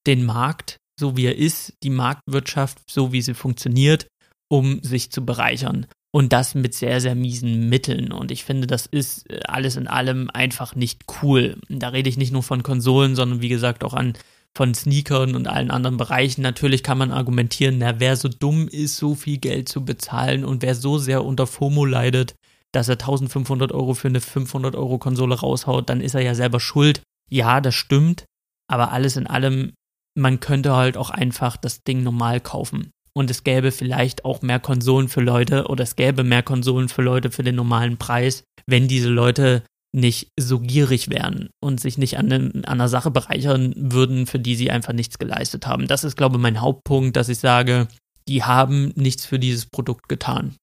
den Markt, so wie er ist, die Marktwirtschaft, so wie sie funktioniert, um sich zu bereichern. Und das mit sehr, sehr miesen Mitteln. Und ich finde, das ist äh, alles in allem einfach nicht cool. Da rede ich nicht nur von Konsolen, sondern wie gesagt auch an von Sneakern und allen anderen Bereichen. Natürlich kann man argumentieren, na, wer so dumm ist, so viel Geld zu bezahlen und wer so sehr unter FOMO leidet, dass er 1500 Euro für eine 500 Euro Konsole raushaut, dann ist er ja selber schuld. Ja, das stimmt, aber alles in allem, man könnte halt auch einfach das Ding normal kaufen. Und es gäbe vielleicht auch mehr Konsolen für Leute oder es gäbe mehr Konsolen für Leute für den normalen Preis, wenn diese Leute nicht so gierig wären und sich nicht an, an einer Sache bereichern würden, für die sie einfach nichts geleistet haben. Das ist, glaube ich, mein Hauptpunkt, dass ich sage, die haben nichts für dieses Produkt getan.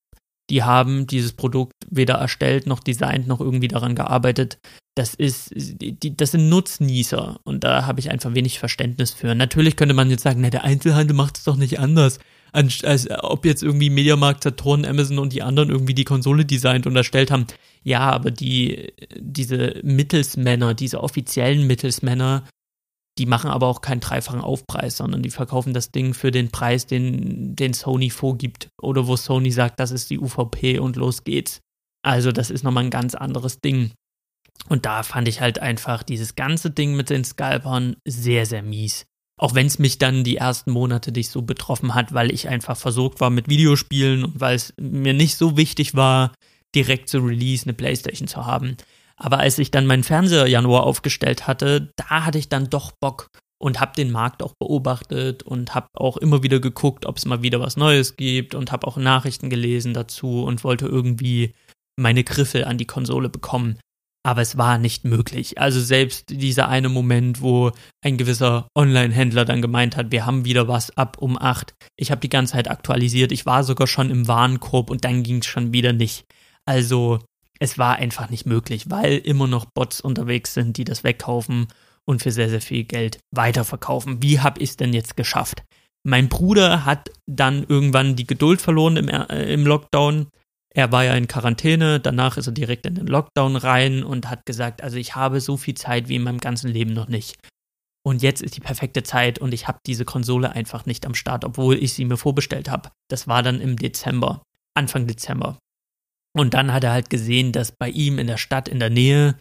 Die haben dieses Produkt weder erstellt noch designt noch irgendwie daran gearbeitet. das ist, die, das sind Nutznießer und da habe ich einfach wenig Verständnis für. Natürlich könnte man jetzt sagen, na, der Einzelhandel macht es doch nicht anders. Als, ob jetzt irgendwie Mediamarkt, Saturn, Amazon und die anderen irgendwie die Konsole designt und erstellt haben. Ja, aber die, diese Mittelsmänner, diese offiziellen Mittelsmänner, die machen aber auch keinen dreifachen Aufpreis, sondern die verkaufen das Ding für den Preis, den, den Sony vorgibt. Oder wo Sony sagt, das ist die UVP und los geht's. Also das ist nochmal ein ganz anderes Ding. Und da fand ich halt einfach dieses ganze Ding mit den Scalpern sehr, sehr mies. Auch wenn es mich dann die ersten Monate nicht so betroffen hat, weil ich einfach versorgt war mit Videospielen und weil es mir nicht so wichtig war, direkt zu Release eine Playstation zu haben. Aber als ich dann meinen Fernseher Januar aufgestellt hatte, da hatte ich dann doch Bock und habe den Markt auch beobachtet und habe auch immer wieder geguckt, ob es mal wieder was Neues gibt und habe auch Nachrichten gelesen dazu und wollte irgendwie meine Griffel an die Konsole bekommen aber es war nicht möglich. Also selbst dieser eine Moment, wo ein gewisser Online-Händler dann gemeint hat, wir haben wieder was ab um acht. Ich habe die ganze Zeit aktualisiert, ich war sogar schon im Warenkorb und dann ging es schon wieder nicht. Also es war einfach nicht möglich, weil immer noch Bots unterwegs sind, die das wegkaufen und für sehr, sehr viel Geld weiterverkaufen. Wie habe ich es denn jetzt geschafft? Mein Bruder hat dann irgendwann die Geduld verloren im, äh, im Lockdown, er war ja in Quarantäne, danach ist er direkt in den Lockdown rein und hat gesagt, also ich habe so viel Zeit wie in meinem ganzen Leben noch nicht. Und jetzt ist die perfekte Zeit und ich habe diese Konsole einfach nicht am Start, obwohl ich sie mir vorbestellt habe. Das war dann im Dezember, Anfang Dezember. Und dann hat er halt gesehen, dass bei ihm in der Stadt in der Nähe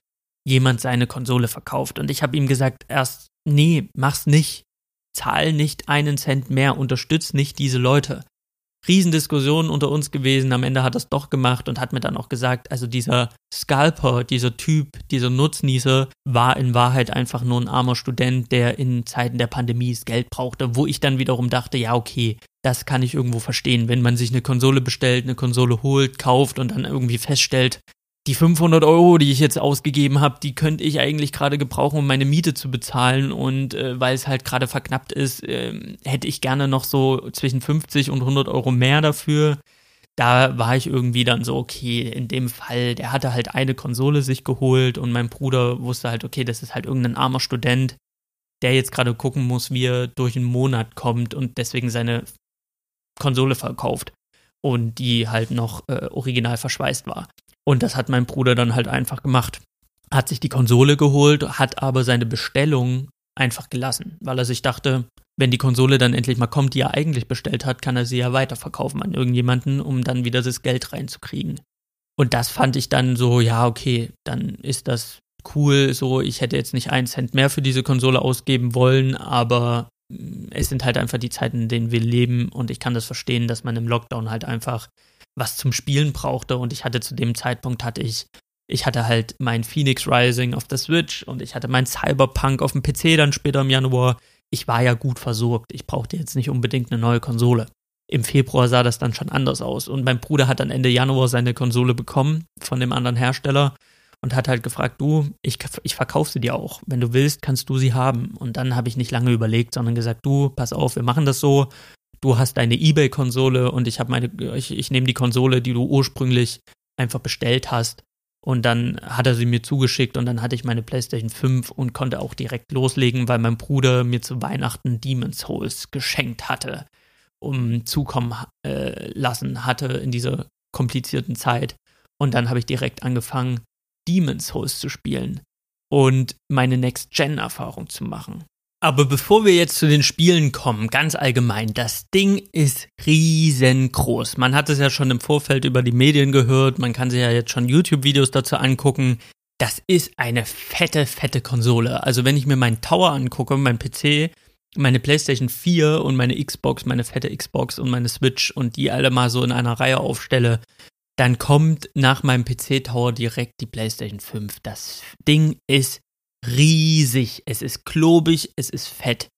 jemand seine Konsole verkauft. Und ich habe ihm gesagt, erst, nee, mach's nicht. Zahl nicht einen Cent mehr, unterstütz nicht diese Leute. Riesendiskussionen unter uns gewesen. Am Ende hat er es doch gemacht und hat mir dann auch gesagt, also dieser Scalper, dieser Typ, dieser Nutznießer war in Wahrheit einfach nur ein armer Student, der in Zeiten der Pandemie das Geld brauchte, wo ich dann wiederum dachte, ja, okay, das kann ich irgendwo verstehen, wenn man sich eine Konsole bestellt, eine Konsole holt, kauft und dann irgendwie feststellt, die 500 Euro, die ich jetzt ausgegeben habe, die könnte ich eigentlich gerade gebrauchen, um meine Miete zu bezahlen. Und äh, weil es halt gerade verknappt ist, äh, hätte ich gerne noch so zwischen 50 und 100 Euro mehr dafür. Da war ich irgendwie dann so, okay, in dem Fall, der hatte halt eine Konsole sich geholt und mein Bruder wusste halt, okay, das ist halt irgendein armer Student, der jetzt gerade gucken muss, wie er durch einen Monat kommt und deswegen seine Konsole verkauft und die halt noch äh, original verschweißt war. Und das hat mein Bruder dann halt einfach gemacht. Hat sich die Konsole geholt, hat aber seine Bestellung einfach gelassen, weil er sich dachte, wenn die Konsole dann endlich mal kommt, die er eigentlich bestellt hat, kann er sie ja weiterverkaufen an irgendjemanden, um dann wieder das Geld reinzukriegen. Und das fand ich dann so, ja, okay, dann ist das cool, so, ich hätte jetzt nicht einen Cent mehr für diese Konsole ausgeben wollen, aber es sind halt einfach die Zeiten, in denen wir leben und ich kann das verstehen, dass man im Lockdown halt einfach was zum Spielen brauchte und ich hatte zu dem Zeitpunkt hatte ich ich hatte halt mein Phoenix Rising auf der Switch und ich hatte mein Cyberpunk auf dem PC dann später im Januar. Ich war ja gut versorgt. Ich brauchte jetzt nicht unbedingt eine neue Konsole. Im Februar sah das dann schon anders aus und mein Bruder hat dann Ende Januar seine Konsole bekommen von dem anderen Hersteller und hat halt gefragt, du, ich, ich verkaufe sie dir auch. Wenn du willst, kannst du sie haben. Und dann habe ich nicht lange überlegt, sondern gesagt, du, pass auf, wir machen das so du hast deine eBay-Konsole und ich habe meine, ich, ich nehme die Konsole, die du ursprünglich einfach bestellt hast. Und dann hat er sie mir zugeschickt und dann hatte ich meine PlayStation 5 und konnte auch direkt loslegen, weil mein Bruder mir zu Weihnachten Demon's Souls geschenkt hatte, um zukommen äh, lassen hatte in dieser komplizierten Zeit. Und dann habe ich direkt angefangen, Demon's Souls zu spielen und meine Next-Gen-Erfahrung zu machen. Aber bevor wir jetzt zu den Spielen kommen, ganz allgemein, das Ding ist riesengroß. Man hat es ja schon im Vorfeld über die Medien gehört, man kann sich ja jetzt schon YouTube-Videos dazu angucken. Das ist eine fette, fette Konsole. Also wenn ich mir meinen Tower angucke, mein PC, meine PlayStation 4 und meine Xbox, meine fette Xbox und meine Switch und die alle mal so in einer Reihe aufstelle, dann kommt nach meinem PC-Tower direkt die PlayStation 5. Das Ding ist riesig. Es ist klobig, es ist fett.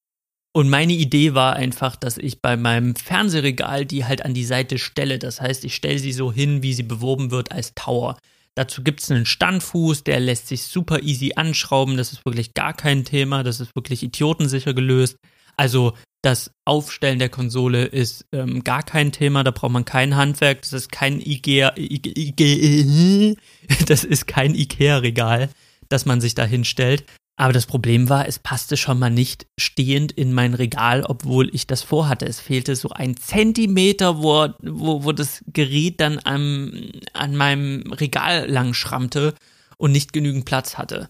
Und meine Idee war einfach, dass ich bei meinem Fernsehregal die halt an die Seite stelle. Das heißt, ich stelle sie so hin, wie sie beworben wird als Tower. Dazu gibt es einen Standfuß, der lässt sich super easy anschrauben. Das ist wirklich gar kein Thema. Das ist wirklich idiotensicher gelöst. Also das Aufstellen der Konsole ist ähm, gar kein Thema. Da braucht man kein Handwerk. Das ist kein Ikea. Ikea das ist kein Ikea-Regal. dass man sich da hinstellt. Aber das Problem war, es passte schon mal nicht stehend in mein Regal, obwohl ich das vorhatte. Es fehlte so ein Zentimeter, wo, wo, wo das Gerät dann am, an meinem Regal lang schrammte und nicht genügend Platz hatte.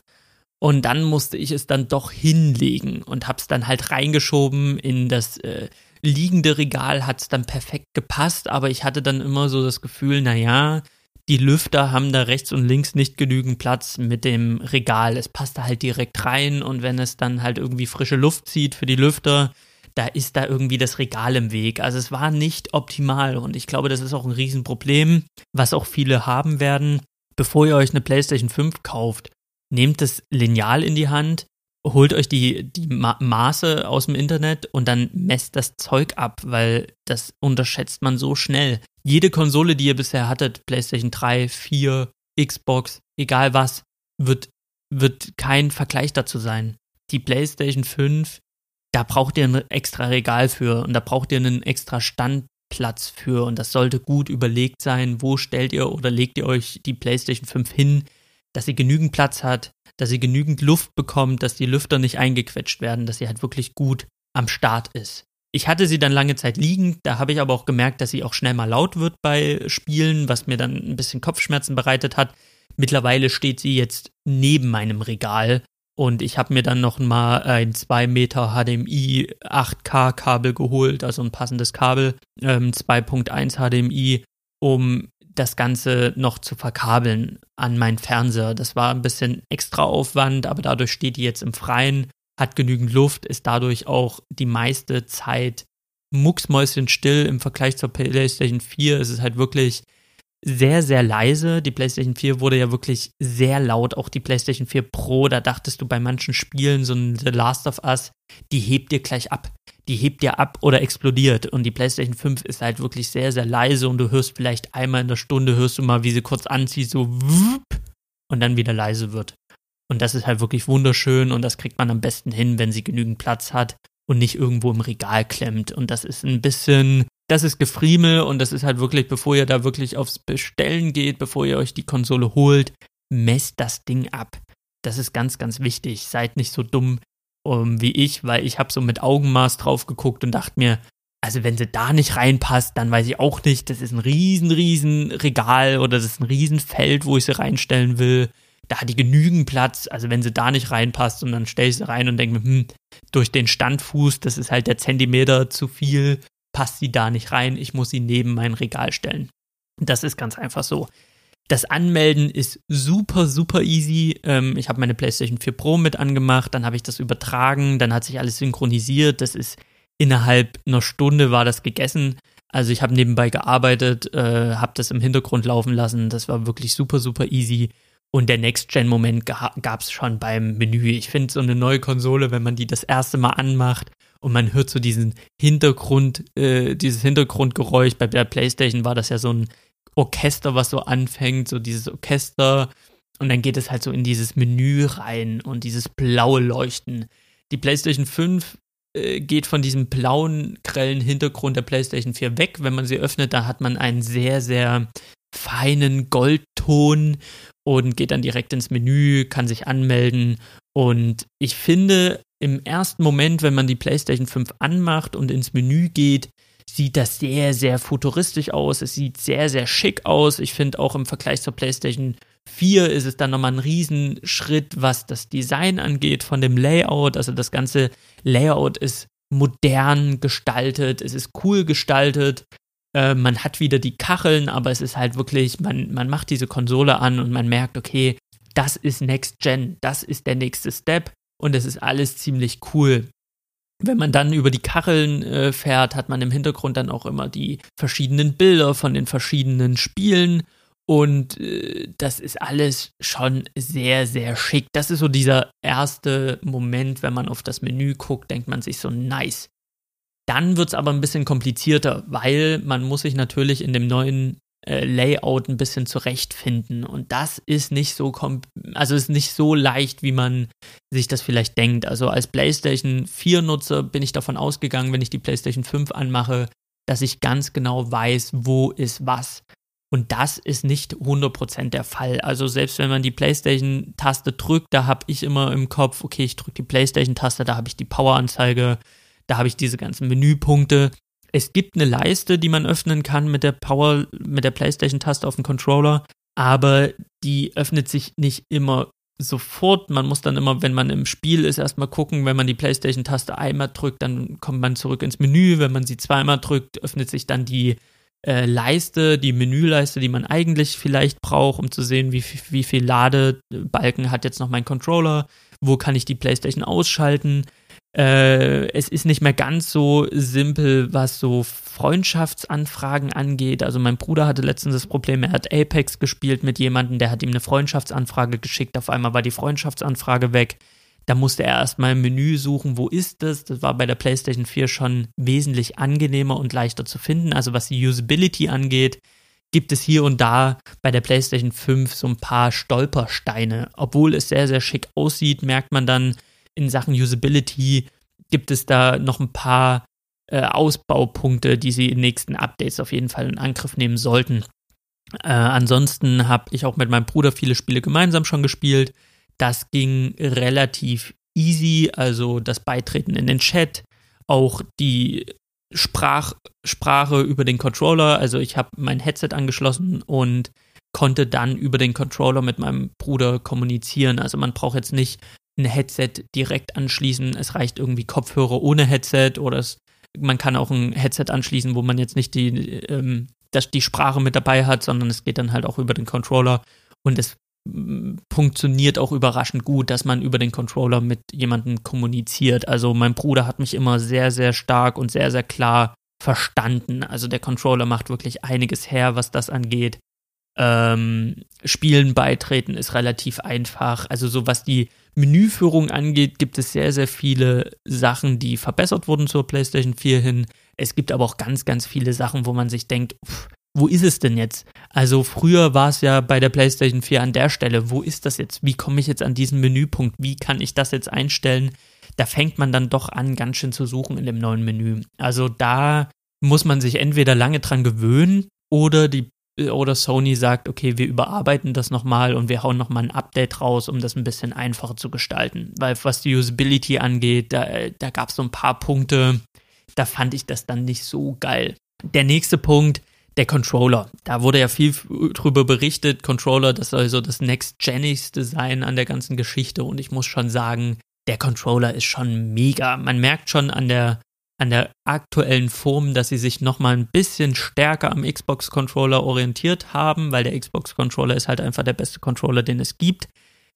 Und dann musste ich es dann doch hinlegen und hab's dann halt reingeschoben in das äh, liegende Regal, hat's dann perfekt gepasst, aber ich hatte dann immer so das Gefühl, na ja, die Lüfter haben da rechts und links nicht genügend Platz mit dem Regal. Es passt da halt direkt rein und wenn es dann halt irgendwie frische Luft zieht für die Lüfter, da ist da irgendwie das Regal im Weg. Also es war nicht optimal und ich glaube, das ist auch ein Riesenproblem, was auch viele haben werden. Bevor ihr euch eine PlayStation 5 kauft, nehmt das Lineal in die Hand, holt euch die, die Ma Maße aus dem Internet und dann messt das Zeug ab, weil das unterschätzt man so schnell. Jede Konsole, die ihr bisher hattet, PlayStation 3, 4, Xbox, egal was, wird, wird kein Vergleich dazu sein. Die PlayStation 5, da braucht ihr ein extra Regal für und da braucht ihr einen extra Standplatz für und das sollte gut überlegt sein, wo stellt ihr oder legt ihr euch die PlayStation 5 hin, dass sie genügend Platz hat, dass sie genügend Luft bekommt, dass die Lüfter nicht eingequetscht werden, dass sie halt wirklich gut am Start ist. Ich hatte sie dann lange Zeit liegen, da habe ich aber auch gemerkt, dass sie auch schnell mal laut wird bei Spielen, was mir dann ein bisschen Kopfschmerzen bereitet hat. Mittlerweile steht sie jetzt neben meinem Regal und ich habe mir dann noch mal ein 2 Meter HDMI 8K Kabel geholt, also ein passendes Kabel, ähm, 2.1 HDMI, um das Ganze noch zu verkabeln an meinen Fernseher. Das war ein bisschen extra Aufwand, aber dadurch steht die jetzt im Freien, hat genügend Luft, ist dadurch auch die meiste Zeit mucksmäuschenstill im Vergleich zur PlayStation 4. Es ist halt wirklich sehr, sehr leise. Die PlayStation 4 wurde ja wirklich sehr laut. Auch die PlayStation 4 Pro, da dachtest du bei manchen Spielen, so ein The Last of Us, die hebt dir gleich ab die hebt ja ab oder explodiert. Und die PlayStation 5 ist halt wirklich sehr, sehr leise und du hörst vielleicht einmal in der Stunde, hörst du mal, wie sie kurz anzieht, so und dann wieder leise wird. Und das ist halt wirklich wunderschön und das kriegt man am besten hin, wenn sie genügend Platz hat und nicht irgendwo im Regal klemmt. Und das ist ein bisschen, das ist Gefriemel und das ist halt wirklich, bevor ihr da wirklich aufs Bestellen geht, bevor ihr euch die Konsole holt, messt das Ding ab. Das ist ganz, ganz wichtig. Seid nicht so dumm, um, wie ich, weil ich habe so mit Augenmaß drauf geguckt und dachte mir, also wenn sie da nicht reinpasst, dann weiß ich auch nicht, das ist ein riesen, riesen Regal oder das ist ein riesen Feld, wo ich sie reinstellen will. Da hat die genügend Platz, also wenn sie da nicht reinpasst und dann stelle ich sie rein und denke mir, hm, durch den Standfuß, das ist halt der Zentimeter zu viel, passt sie da nicht rein, ich muss sie neben mein Regal stellen. Das ist ganz einfach so. Das Anmelden ist super, super easy. Ähm, ich habe meine PlayStation 4 Pro mit angemacht, dann habe ich das übertragen, dann hat sich alles synchronisiert. Das ist innerhalb einer Stunde war das gegessen. Also ich habe nebenbei gearbeitet, äh, habe das im Hintergrund laufen lassen. Das war wirklich super, super easy. Und der Next-Gen-Moment gab es schon beim Menü. Ich finde so eine neue Konsole, wenn man die das erste Mal anmacht und man hört so diesen Hintergrund, äh, dieses Hintergrundgeräusch. Bei der PlayStation war das ja so ein Orchester, was so anfängt, so dieses Orchester. Und dann geht es halt so in dieses Menü rein und dieses blaue Leuchten. Die PlayStation 5 äh, geht von diesem blauen, grellen Hintergrund der PlayStation 4 weg. Wenn man sie öffnet, da hat man einen sehr, sehr feinen Goldton und geht dann direkt ins Menü, kann sich anmelden. Und ich finde, im ersten Moment, wenn man die PlayStation 5 anmacht und ins Menü geht, sieht das sehr, sehr futuristisch aus. Es sieht sehr, sehr schick aus. Ich finde auch im Vergleich zur PlayStation 4 ist es dann nochmal ein Riesenschritt, was das Design angeht von dem Layout. Also das ganze Layout ist modern gestaltet, es ist cool gestaltet. Äh, man hat wieder die Kacheln, aber es ist halt wirklich, man, man macht diese Konsole an und man merkt, okay, das ist Next Gen, das ist der nächste Step und es ist alles ziemlich cool. Wenn man dann über die Kacheln äh, fährt, hat man im Hintergrund dann auch immer die verschiedenen Bilder von den verschiedenen Spielen. Und äh, das ist alles schon sehr, sehr schick. Das ist so dieser erste Moment, wenn man auf das Menü guckt, denkt man sich so nice. Dann wird es aber ein bisschen komplizierter, weil man muss sich natürlich in dem neuen äh, Layout ein bisschen zurechtfinden. Und das ist nicht so also ist nicht so leicht, wie man sich das vielleicht denkt. Also als PlayStation 4 Nutzer bin ich davon ausgegangen, wenn ich die PlayStation 5 anmache, dass ich ganz genau weiß, wo ist was. Und das ist nicht 100% der Fall. Also selbst wenn man die PlayStation-Taste drückt, da habe ich immer im Kopf, okay, ich drücke die PlayStation-Taste, da habe ich die Power-Anzeige, da habe ich diese ganzen Menüpunkte. Es gibt eine Leiste, die man öffnen kann mit der Power, mit der PlayStation-Taste auf dem Controller, aber die öffnet sich nicht immer sofort. Man muss dann immer, wenn man im Spiel ist, erstmal gucken, wenn man die PlayStation-Taste einmal drückt, dann kommt man zurück ins Menü. Wenn man sie zweimal drückt, öffnet sich dann die äh, Leiste, die Menüleiste, die man eigentlich vielleicht braucht, um zu sehen, wie, wie viel Ladebalken hat jetzt noch mein Controller, wo kann ich die PlayStation ausschalten. Äh, es ist nicht mehr ganz so simpel, was so Freundschaftsanfragen angeht. Also mein Bruder hatte letztens das Problem, er hat Apex gespielt mit jemandem, der hat ihm eine Freundschaftsanfrage geschickt, auf einmal war die Freundschaftsanfrage weg. Da musste er erstmal im Menü suchen, wo ist das? Das war bei der PlayStation 4 schon wesentlich angenehmer und leichter zu finden. Also was die Usability angeht, gibt es hier und da bei der PlayStation 5 so ein paar Stolpersteine. Obwohl es sehr, sehr schick aussieht, merkt man dann in Sachen Usability, gibt es da noch ein paar äh, Ausbaupunkte, die sie in nächsten Updates auf jeden Fall in Angriff nehmen sollten. Äh, ansonsten habe ich auch mit meinem Bruder viele Spiele gemeinsam schon gespielt. Das ging relativ easy, also das Beitreten in den Chat, auch die Sprach, Sprache über den Controller. Also ich habe mein Headset angeschlossen und konnte dann über den Controller mit meinem Bruder kommunizieren. Also man braucht jetzt nicht ein Headset direkt anschließen. Es reicht irgendwie Kopfhörer ohne Headset oder es, man kann auch ein Headset anschließen, wo man jetzt nicht die, ähm, das, die Sprache mit dabei hat, sondern es geht dann halt auch über den Controller und es funktioniert auch überraschend gut, dass man über den Controller mit jemandem kommuniziert. Also mein Bruder hat mich immer sehr, sehr stark und sehr, sehr klar verstanden. Also der Controller macht wirklich einiges her, was das angeht. Ähm, Spielen beitreten ist relativ einfach. Also so was die Menüführung angeht, gibt es sehr, sehr viele Sachen, die verbessert wurden zur PlayStation 4 hin. Es gibt aber auch ganz, ganz viele Sachen, wo man sich denkt, pff, wo ist es denn jetzt? Also früher war es ja bei der PlayStation 4 an der Stelle, wo ist das jetzt? Wie komme ich jetzt an diesen Menüpunkt? Wie kann ich das jetzt einstellen? Da fängt man dann doch an, ganz schön zu suchen in dem neuen Menü. Also da muss man sich entweder lange dran gewöhnen oder die oder Sony sagt, okay, wir überarbeiten das nochmal und wir hauen nochmal ein Update raus, um das ein bisschen einfacher zu gestalten. Weil was die Usability angeht, da, da gab es so ein paar Punkte, da fand ich das dann nicht so geil. Der nächste Punkt, der Controller. Da wurde ja viel drüber berichtet. Controller, das soll so das Next-Genigste sein an der ganzen Geschichte. Und ich muss schon sagen, der Controller ist schon mega. Man merkt schon an der, an der aktuellen Form, dass sie sich nochmal ein bisschen stärker am Xbox-Controller orientiert haben, weil der Xbox-Controller ist halt einfach der beste Controller, den es gibt.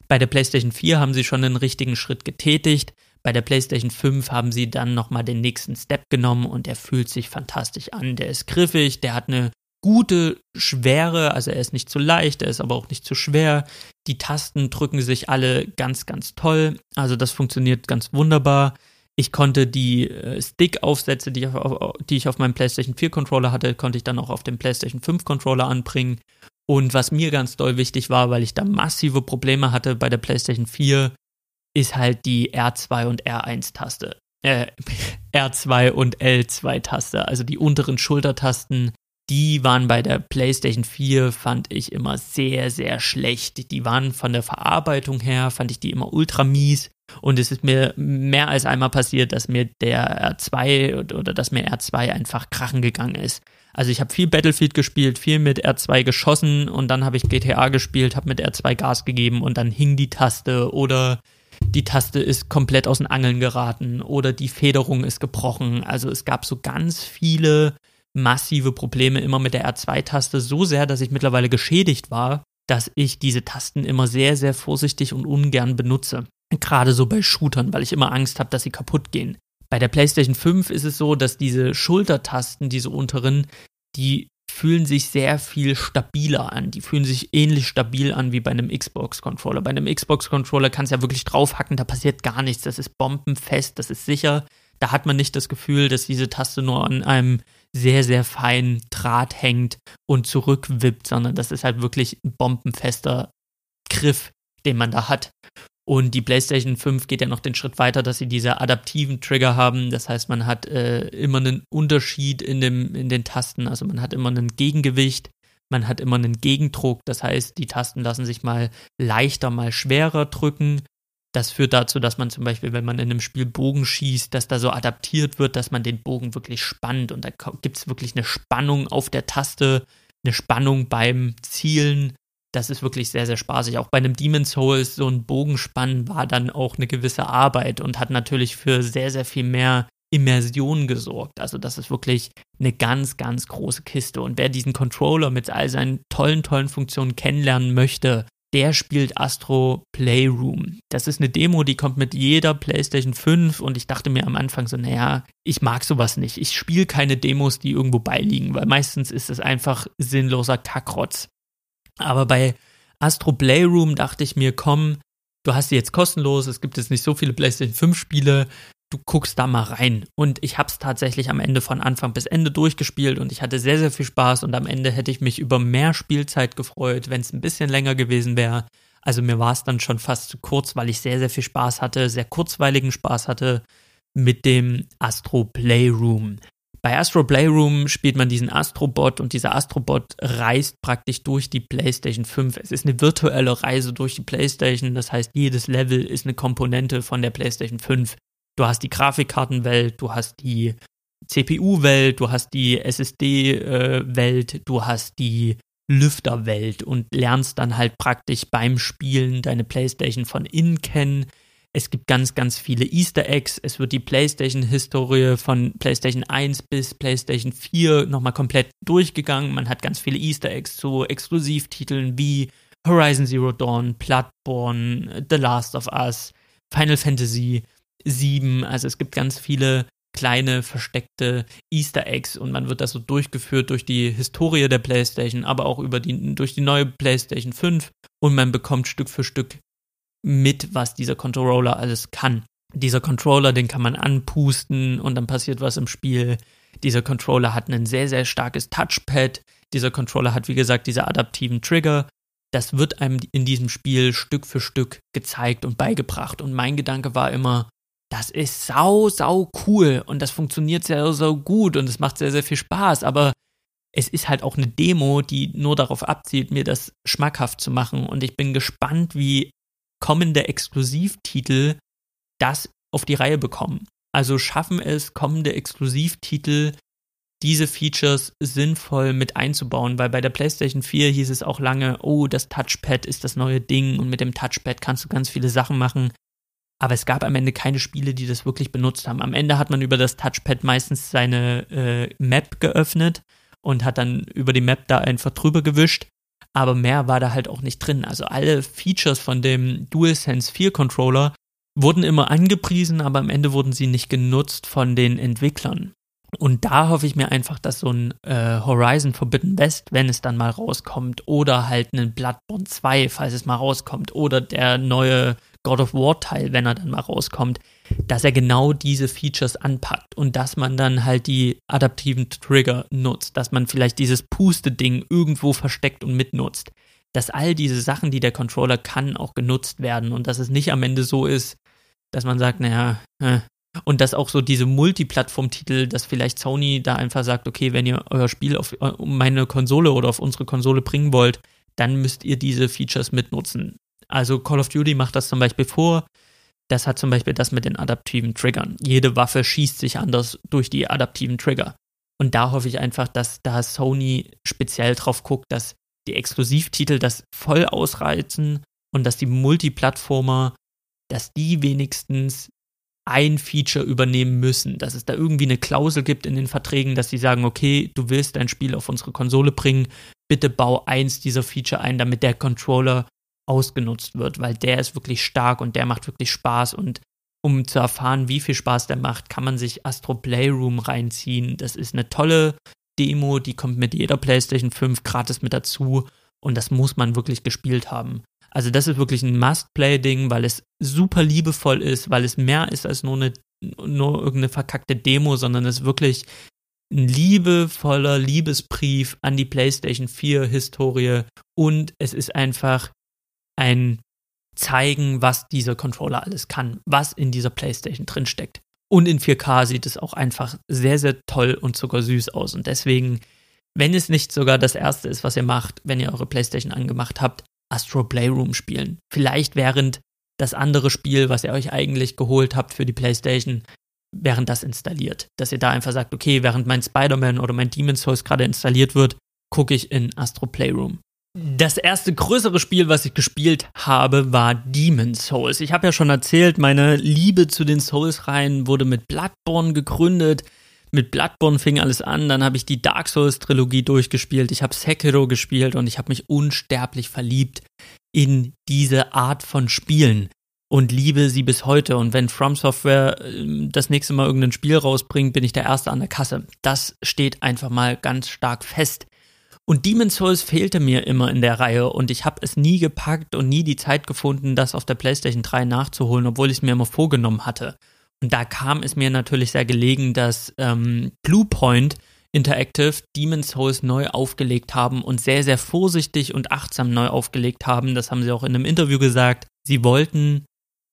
Bei der PlayStation 4 haben sie schon einen richtigen Schritt getätigt. Bei der PlayStation 5 haben sie dann nochmal den nächsten Step genommen und der fühlt sich fantastisch an. Der ist griffig, der hat eine gute Schwere, also er ist nicht zu leicht, er ist aber auch nicht zu schwer. Die Tasten drücken sich alle ganz, ganz toll. Also das funktioniert ganz wunderbar. Ich konnte die äh, Stick-Aufsätze, die, die, ich auf meinem PlayStation 4 Controller hatte, konnte ich dann auch auf dem PlayStation 5 Controller anbringen. Und was mir ganz doll wichtig war, weil ich da massive Probleme hatte bei der PlayStation 4, ist halt die R2 und R1-Taste. Äh, R2 und L2-Taste, also die unteren Schultertasten, die waren bei der PlayStation 4, fand ich immer sehr, sehr schlecht. Die waren von der Verarbeitung her, fand ich die immer ultra mies. Und es ist mir mehr als einmal passiert, dass mir der R2 oder dass mir R2 einfach krachen gegangen ist. Also ich habe viel Battlefield gespielt, viel mit R2 geschossen und dann habe ich GTA gespielt, habe mit R2 Gas gegeben und dann hing die Taste oder die Taste ist komplett aus den Angeln geraten oder die Federung ist gebrochen. Also es gab so ganz viele massive Probleme immer mit der R2-Taste, so sehr, dass ich mittlerweile geschädigt war, dass ich diese Tasten immer sehr, sehr vorsichtig und ungern benutze. Gerade so bei Shootern, weil ich immer Angst habe, dass sie kaputt gehen. Bei der PlayStation 5 ist es so, dass diese Schultertasten, diese unteren, die fühlen sich sehr viel stabiler an. Die fühlen sich ähnlich stabil an wie bei einem Xbox-Controller. Bei einem Xbox-Controller kannst du ja wirklich draufhacken, da passiert gar nichts. Das ist bombenfest, das ist sicher. Da hat man nicht das Gefühl, dass diese Taste nur an einem sehr, sehr feinen Draht hängt und zurückwippt, sondern das ist halt wirklich ein bombenfester Griff, den man da hat. Und die PlayStation 5 geht ja noch den Schritt weiter, dass sie diese adaptiven Trigger haben. Das heißt, man hat äh, immer einen Unterschied in, dem, in den Tasten, also man hat immer ein Gegengewicht. Man hat immer einen Gegendruck, das heißt, die Tasten lassen sich mal leichter, mal schwerer drücken. Das führt dazu, dass man zum Beispiel, wenn man in einem Spiel Bogen schießt, dass da so adaptiert wird, dass man den Bogen wirklich spannt und da gibt es wirklich eine Spannung auf der Taste, eine Spannung beim Zielen. Das ist wirklich sehr, sehr spaßig. Auch bei einem Demon's Souls, so ein Bogenspannen war dann auch eine gewisse Arbeit und hat natürlich für sehr, sehr viel mehr Immersion gesorgt. Also das ist wirklich eine ganz, ganz große Kiste. Und wer diesen Controller mit all seinen tollen, tollen Funktionen kennenlernen möchte, der spielt Astro Playroom. Das ist eine Demo, die kommt mit jeder PlayStation 5 und ich dachte mir am Anfang so, naja, ich mag sowas nicht. Ich spiele keine Demos, die irgendwo beiliegen, weil meistens ist es einfach sinnloser Kackrotz. Aber bei Astro Playroom dachte ich mir, komm, du hast sie jetzt kostenlos, es gibt jetzt nicht so viele PlayStation 5 Spiele, du guckst da mal rein. Und ich habe es tatsächlich am Ende von Anfang bis Ende durchgespielt und ich hatte sehr, sehr viel Spaß und am Ende hätte ich mich über mehr Spielzeit gefreut, wenn es ein bisschen länger gewesen wäre. Also mir war es dann schon fast zu kurz, weil ich sehr, sehr viel Spaß hatte, sehr kurzweiligen Spaß hatte mit dem Astro Playroom. Bei Astro Playroom spielt man diesen Astrobot und dieser Astrobot reist praktisch durch die PlayStation 5. Es ist eine virtuelle Reise durch die PlayStation, das heißt, jedes Level ist eine Komponente von der PlayStation 5. Du hast die Grafikkartenwelt, du hast die CPU-Welt, du hast die SSD-Welt, du hast die Lüfterwelt und lernst dann halt praktisch beim Spielen deine PlayStation von innen kennen. Es gibt ganz, ganz viele Easter Eggs. Es wird die PlayStation-Historie von PlayStation 1 bis PlayStation 4 nochmal komplett durchgegangen. Man hat ganz viele Easter Eggs zu Exklusivtiteln wie Horizon Zero Dawn, Bloodborne, The Last of Us, Final Fantasy 7. Also es gibt ganz viele kleine versteckte Easter Eggs und man wird das so durchgeführt durch die Historie der PlayStation, aber auch über die, durch die neue PlayStation 5 und man bekommt Stück für Stück mit, was dieser Controller alles kann. Dieser Controller, den kann man anpusten und dann passiert was im Spiel. Dieser Controller hat ein sehr, sehr starkes Touchpad. Dieser Controller hat, wie gesagt, diese adaptiven Trigger. Das wird einem in diesem Spiel Stück für Stück gezeigt und beigebracht. Und mein Gedanke war immer, das ist sau, sau cool und das funktioniert sehr, so gut und es macht sehr, sehr viel Spaß, aber es ist halt auch eine Demo, die nur darauf abzielt, mir das schmackhaft zu machen und ich bin gespannt, wie kommende Exklusivtitel das auf die Reihe bekommen. Also schaffen es kommende Exklusivtitel diese Features sinnvoll mit einzubauen, weil bei der PlayStation 4 hieß es auch lange, oh, das Touchpad ist das neue Ding und mit dem Touchpad kannst du ganz viele Sachen machen aber es gab am Ende keine Spiele, die das wirklich benutzt haben. Am Ende hat man über das Touchpad meistens seine äh, Map geöffnet und hat dann über die Map da einfach drüber gewischt. Aber mehr war da halt auch nicht drin. Also alle Features von dem DualSense 4 Controller wurden immer angepriesen, aber am Ende wurden sie nicht genutzt von den Entwicklern. Und da hoffe ich mir einfach, dass so ein äh, Horizon Forbidden West, wenn es dann mal rauskommt, oder halt ein Bloodborne 2, falls es mal rauskommt, oder der neue God of War Teil, wenn er dann mal rauskommt, dass er genau diese Features anpackt und dass man dann halt die adaptiven Trigger nutzt, dass man vielleicht dieses Puste-Ding irgendwo versteckt und mitnutzt, dass all diese Sachen, die der Controller kann, auch genutzt werden und dass es nicht am Ende so ist, dass man sagt, naja, äh, und dass auch so diese Multiplattform-Titel, dass vielleicht Sony da einfach sagt, okay, wenn ihr euer Spiel auf meine Konsole oder auf unsere Konsole bringen wollt, dann müsst ihr diese Features mitnutzen. Also Call of Duty macht das zum Beispiel vor. Das hat zum Beispiel das mit den adaptiven Triggern. Jede Waffe schießt sich anders durch die adaptiven Trigger. Und da hoffe ich einfach, dass da Sony speziell drauf guckt, dass die Exklusivtitel das voll ausreizen und dass die Multiplattformer, dass die wenigstens ein Feature übernehmen müssen, dass es da irgendwie eine Klausel gibt in den Verträgen, dass sie sagen, okay, du willst dein Spiel auf unsere Konsole bringen, bitte bau eins dieser Feature ein, damit der Controller ausgenutzt wird, weil der ist wirklich stark und der macht wirklich Spaß und um zu erfahren, wie viel Spaß der macht, kann man sich Astro Playroom reinziehen. Das ist eine tolle Demo, die kommt mit jeder PlayStation 5 gratis mit dazu und das muss man wirklich gespielt haben. Also das ist wirklich ein Must-Play-Ding, weil es super liebevoll ist, weil es mehr ist als nur eine nur irgendeine verkackte Demo, sondern es ist wirklich ein liebevoller Liebesbrief an die PlayStation 4 Historie und es ist einfach ein Zeigen, was dieser Controller alles kann, was in dieser PlayStation drinsteckt. Und in 4K sieht es auch einfach sehr, sehr toll und zuckersüß aus. Und deswegen wenn es nicht sogar das erste ist, was ihr macht, wenn ihr eure Playstation angemacht habt, Astro Playroom spielen. Vielleicht während das andere Spiel, was ihr euch eigentlich geholt habt für die Playstation, während das installiert. Dass ihr da einfach sagt, okay, während mein Spider-Man oder mein Demon's Souls gerade installiert wird, gucke ich in Astro Playroom. Das erste größere Spiel, was ich gespielt habe, war Demon's Souls. Ich habe ja schon erzählt, meine Liebe zu den Souls-Reihen wurde mit Bloodborne gegründet. Mit Bloodborne fing alles an, dann habe ich die Dark Souls-Trilogie durchgespielt, ich habe Sekiro gespielt und ich habe mich unsterblich verliebt in diese Art von Spielen und liebe sie bis heute. Und wenn From Software ähm, das nächste Mal irgendein Spiel rausbringt, bin ich der Erste an der Kasse. Das steht einfach mal ganz stark fest. Und Demon's Souls fehlte mir immer in der Reihe und ich habe es nie gepackt und nie die Zeit gefunden, das auf der PlayStation 3 nachzuholen, obwohl ich es mir immer vorgenommen hatte. Und da kam es mir natürlich sehr gelegen, dass ähm, Bluepoint Interactive Demon's Souls neu aufgelegt haben und sehr, sehr vorsichtig und achtsam neu aufgelegt haben. Das haben sie auch in einem Interview gesagt. Sie wollten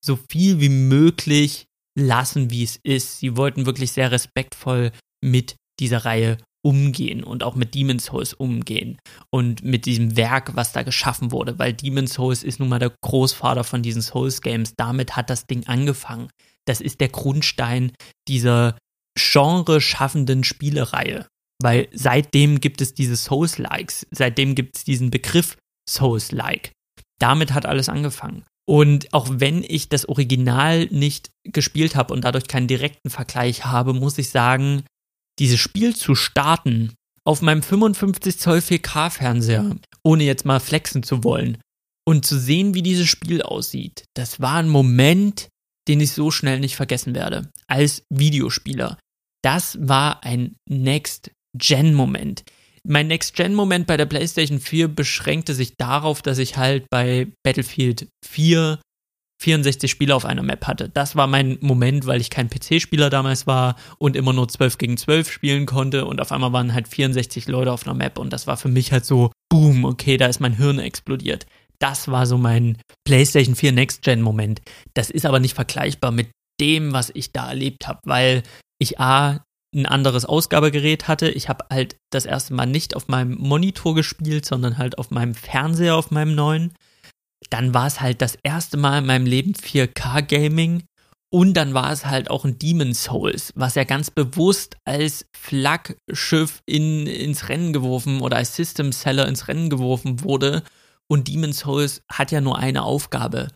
so viel wie möglich lassen, wie es ist. Sie wollten wirklich sehr respektvoll mit dieser Reihe umgehen und auch mit Demon's Souls umgehen und mit diesem Werk, was da geschaffen wurde, weil Demon's Souls ist nun mal der Großvater von diesen Souls Games. Damit hat das Ding angefangen. Das ist der Grundstein dieser genre schaffenden Spielereihe, weil seitdem gibt es diese Souls-Likes, seitdem gibt es diesen Begriff Souls-Like. Damit hat alles angefangen. Und auch wenn ich das Original nicht gespielt habe und dadurch keinen direkten Vergleich habe, muss ich sagen, dieses Spiel zu starten auf meinem 55 Zoll 4K Fernseher, ohne jetzt mal flexen zu wollen, und zu sehen, wie dieses Spiel aussieht, das war ein Moment, den ich so schnell nicht vergessen werde, als Videospieler. Das war ein Next-Gen-Moment mein Next-Gen-Moment bei der PlayStation 4 beschränkte sich darauf, dass ich halt bei Battlefield 4 64 Spieler auf einer Map hatte. Das war mein Moment, weil ich kein PC-Spieler damals war und immer nur 12 gegen 12 spielen konnte und auf einmal waren halt 64 Leute auf einer Map und das war für mich halt so, boom, okay, da ist mein Hirn explodiert. Das war so mein PlayStation 4 Next-Gen-Moment. Das ist aber nicht vergleichbar mit dem, was ich da erlebt habe, weil ich A, ein anderes Ausgabegerät hatte. Ich habe halt das erste Mal nicht auf meinem Monitor gespielt, sondern halt auf meinem Fernseher, auf meinem neuen. Dann war es halt das erste Mal in meinem Leben 4K Gaming. Und dann war es halt auch ein Demon's Souls, was ja ganz bewusst als Flaggschiff in, ins Rennen geworfen oder als System Seller ins Rennen geworfen wurde. Und Demon's Souls hat ja nur eine Aufgabe,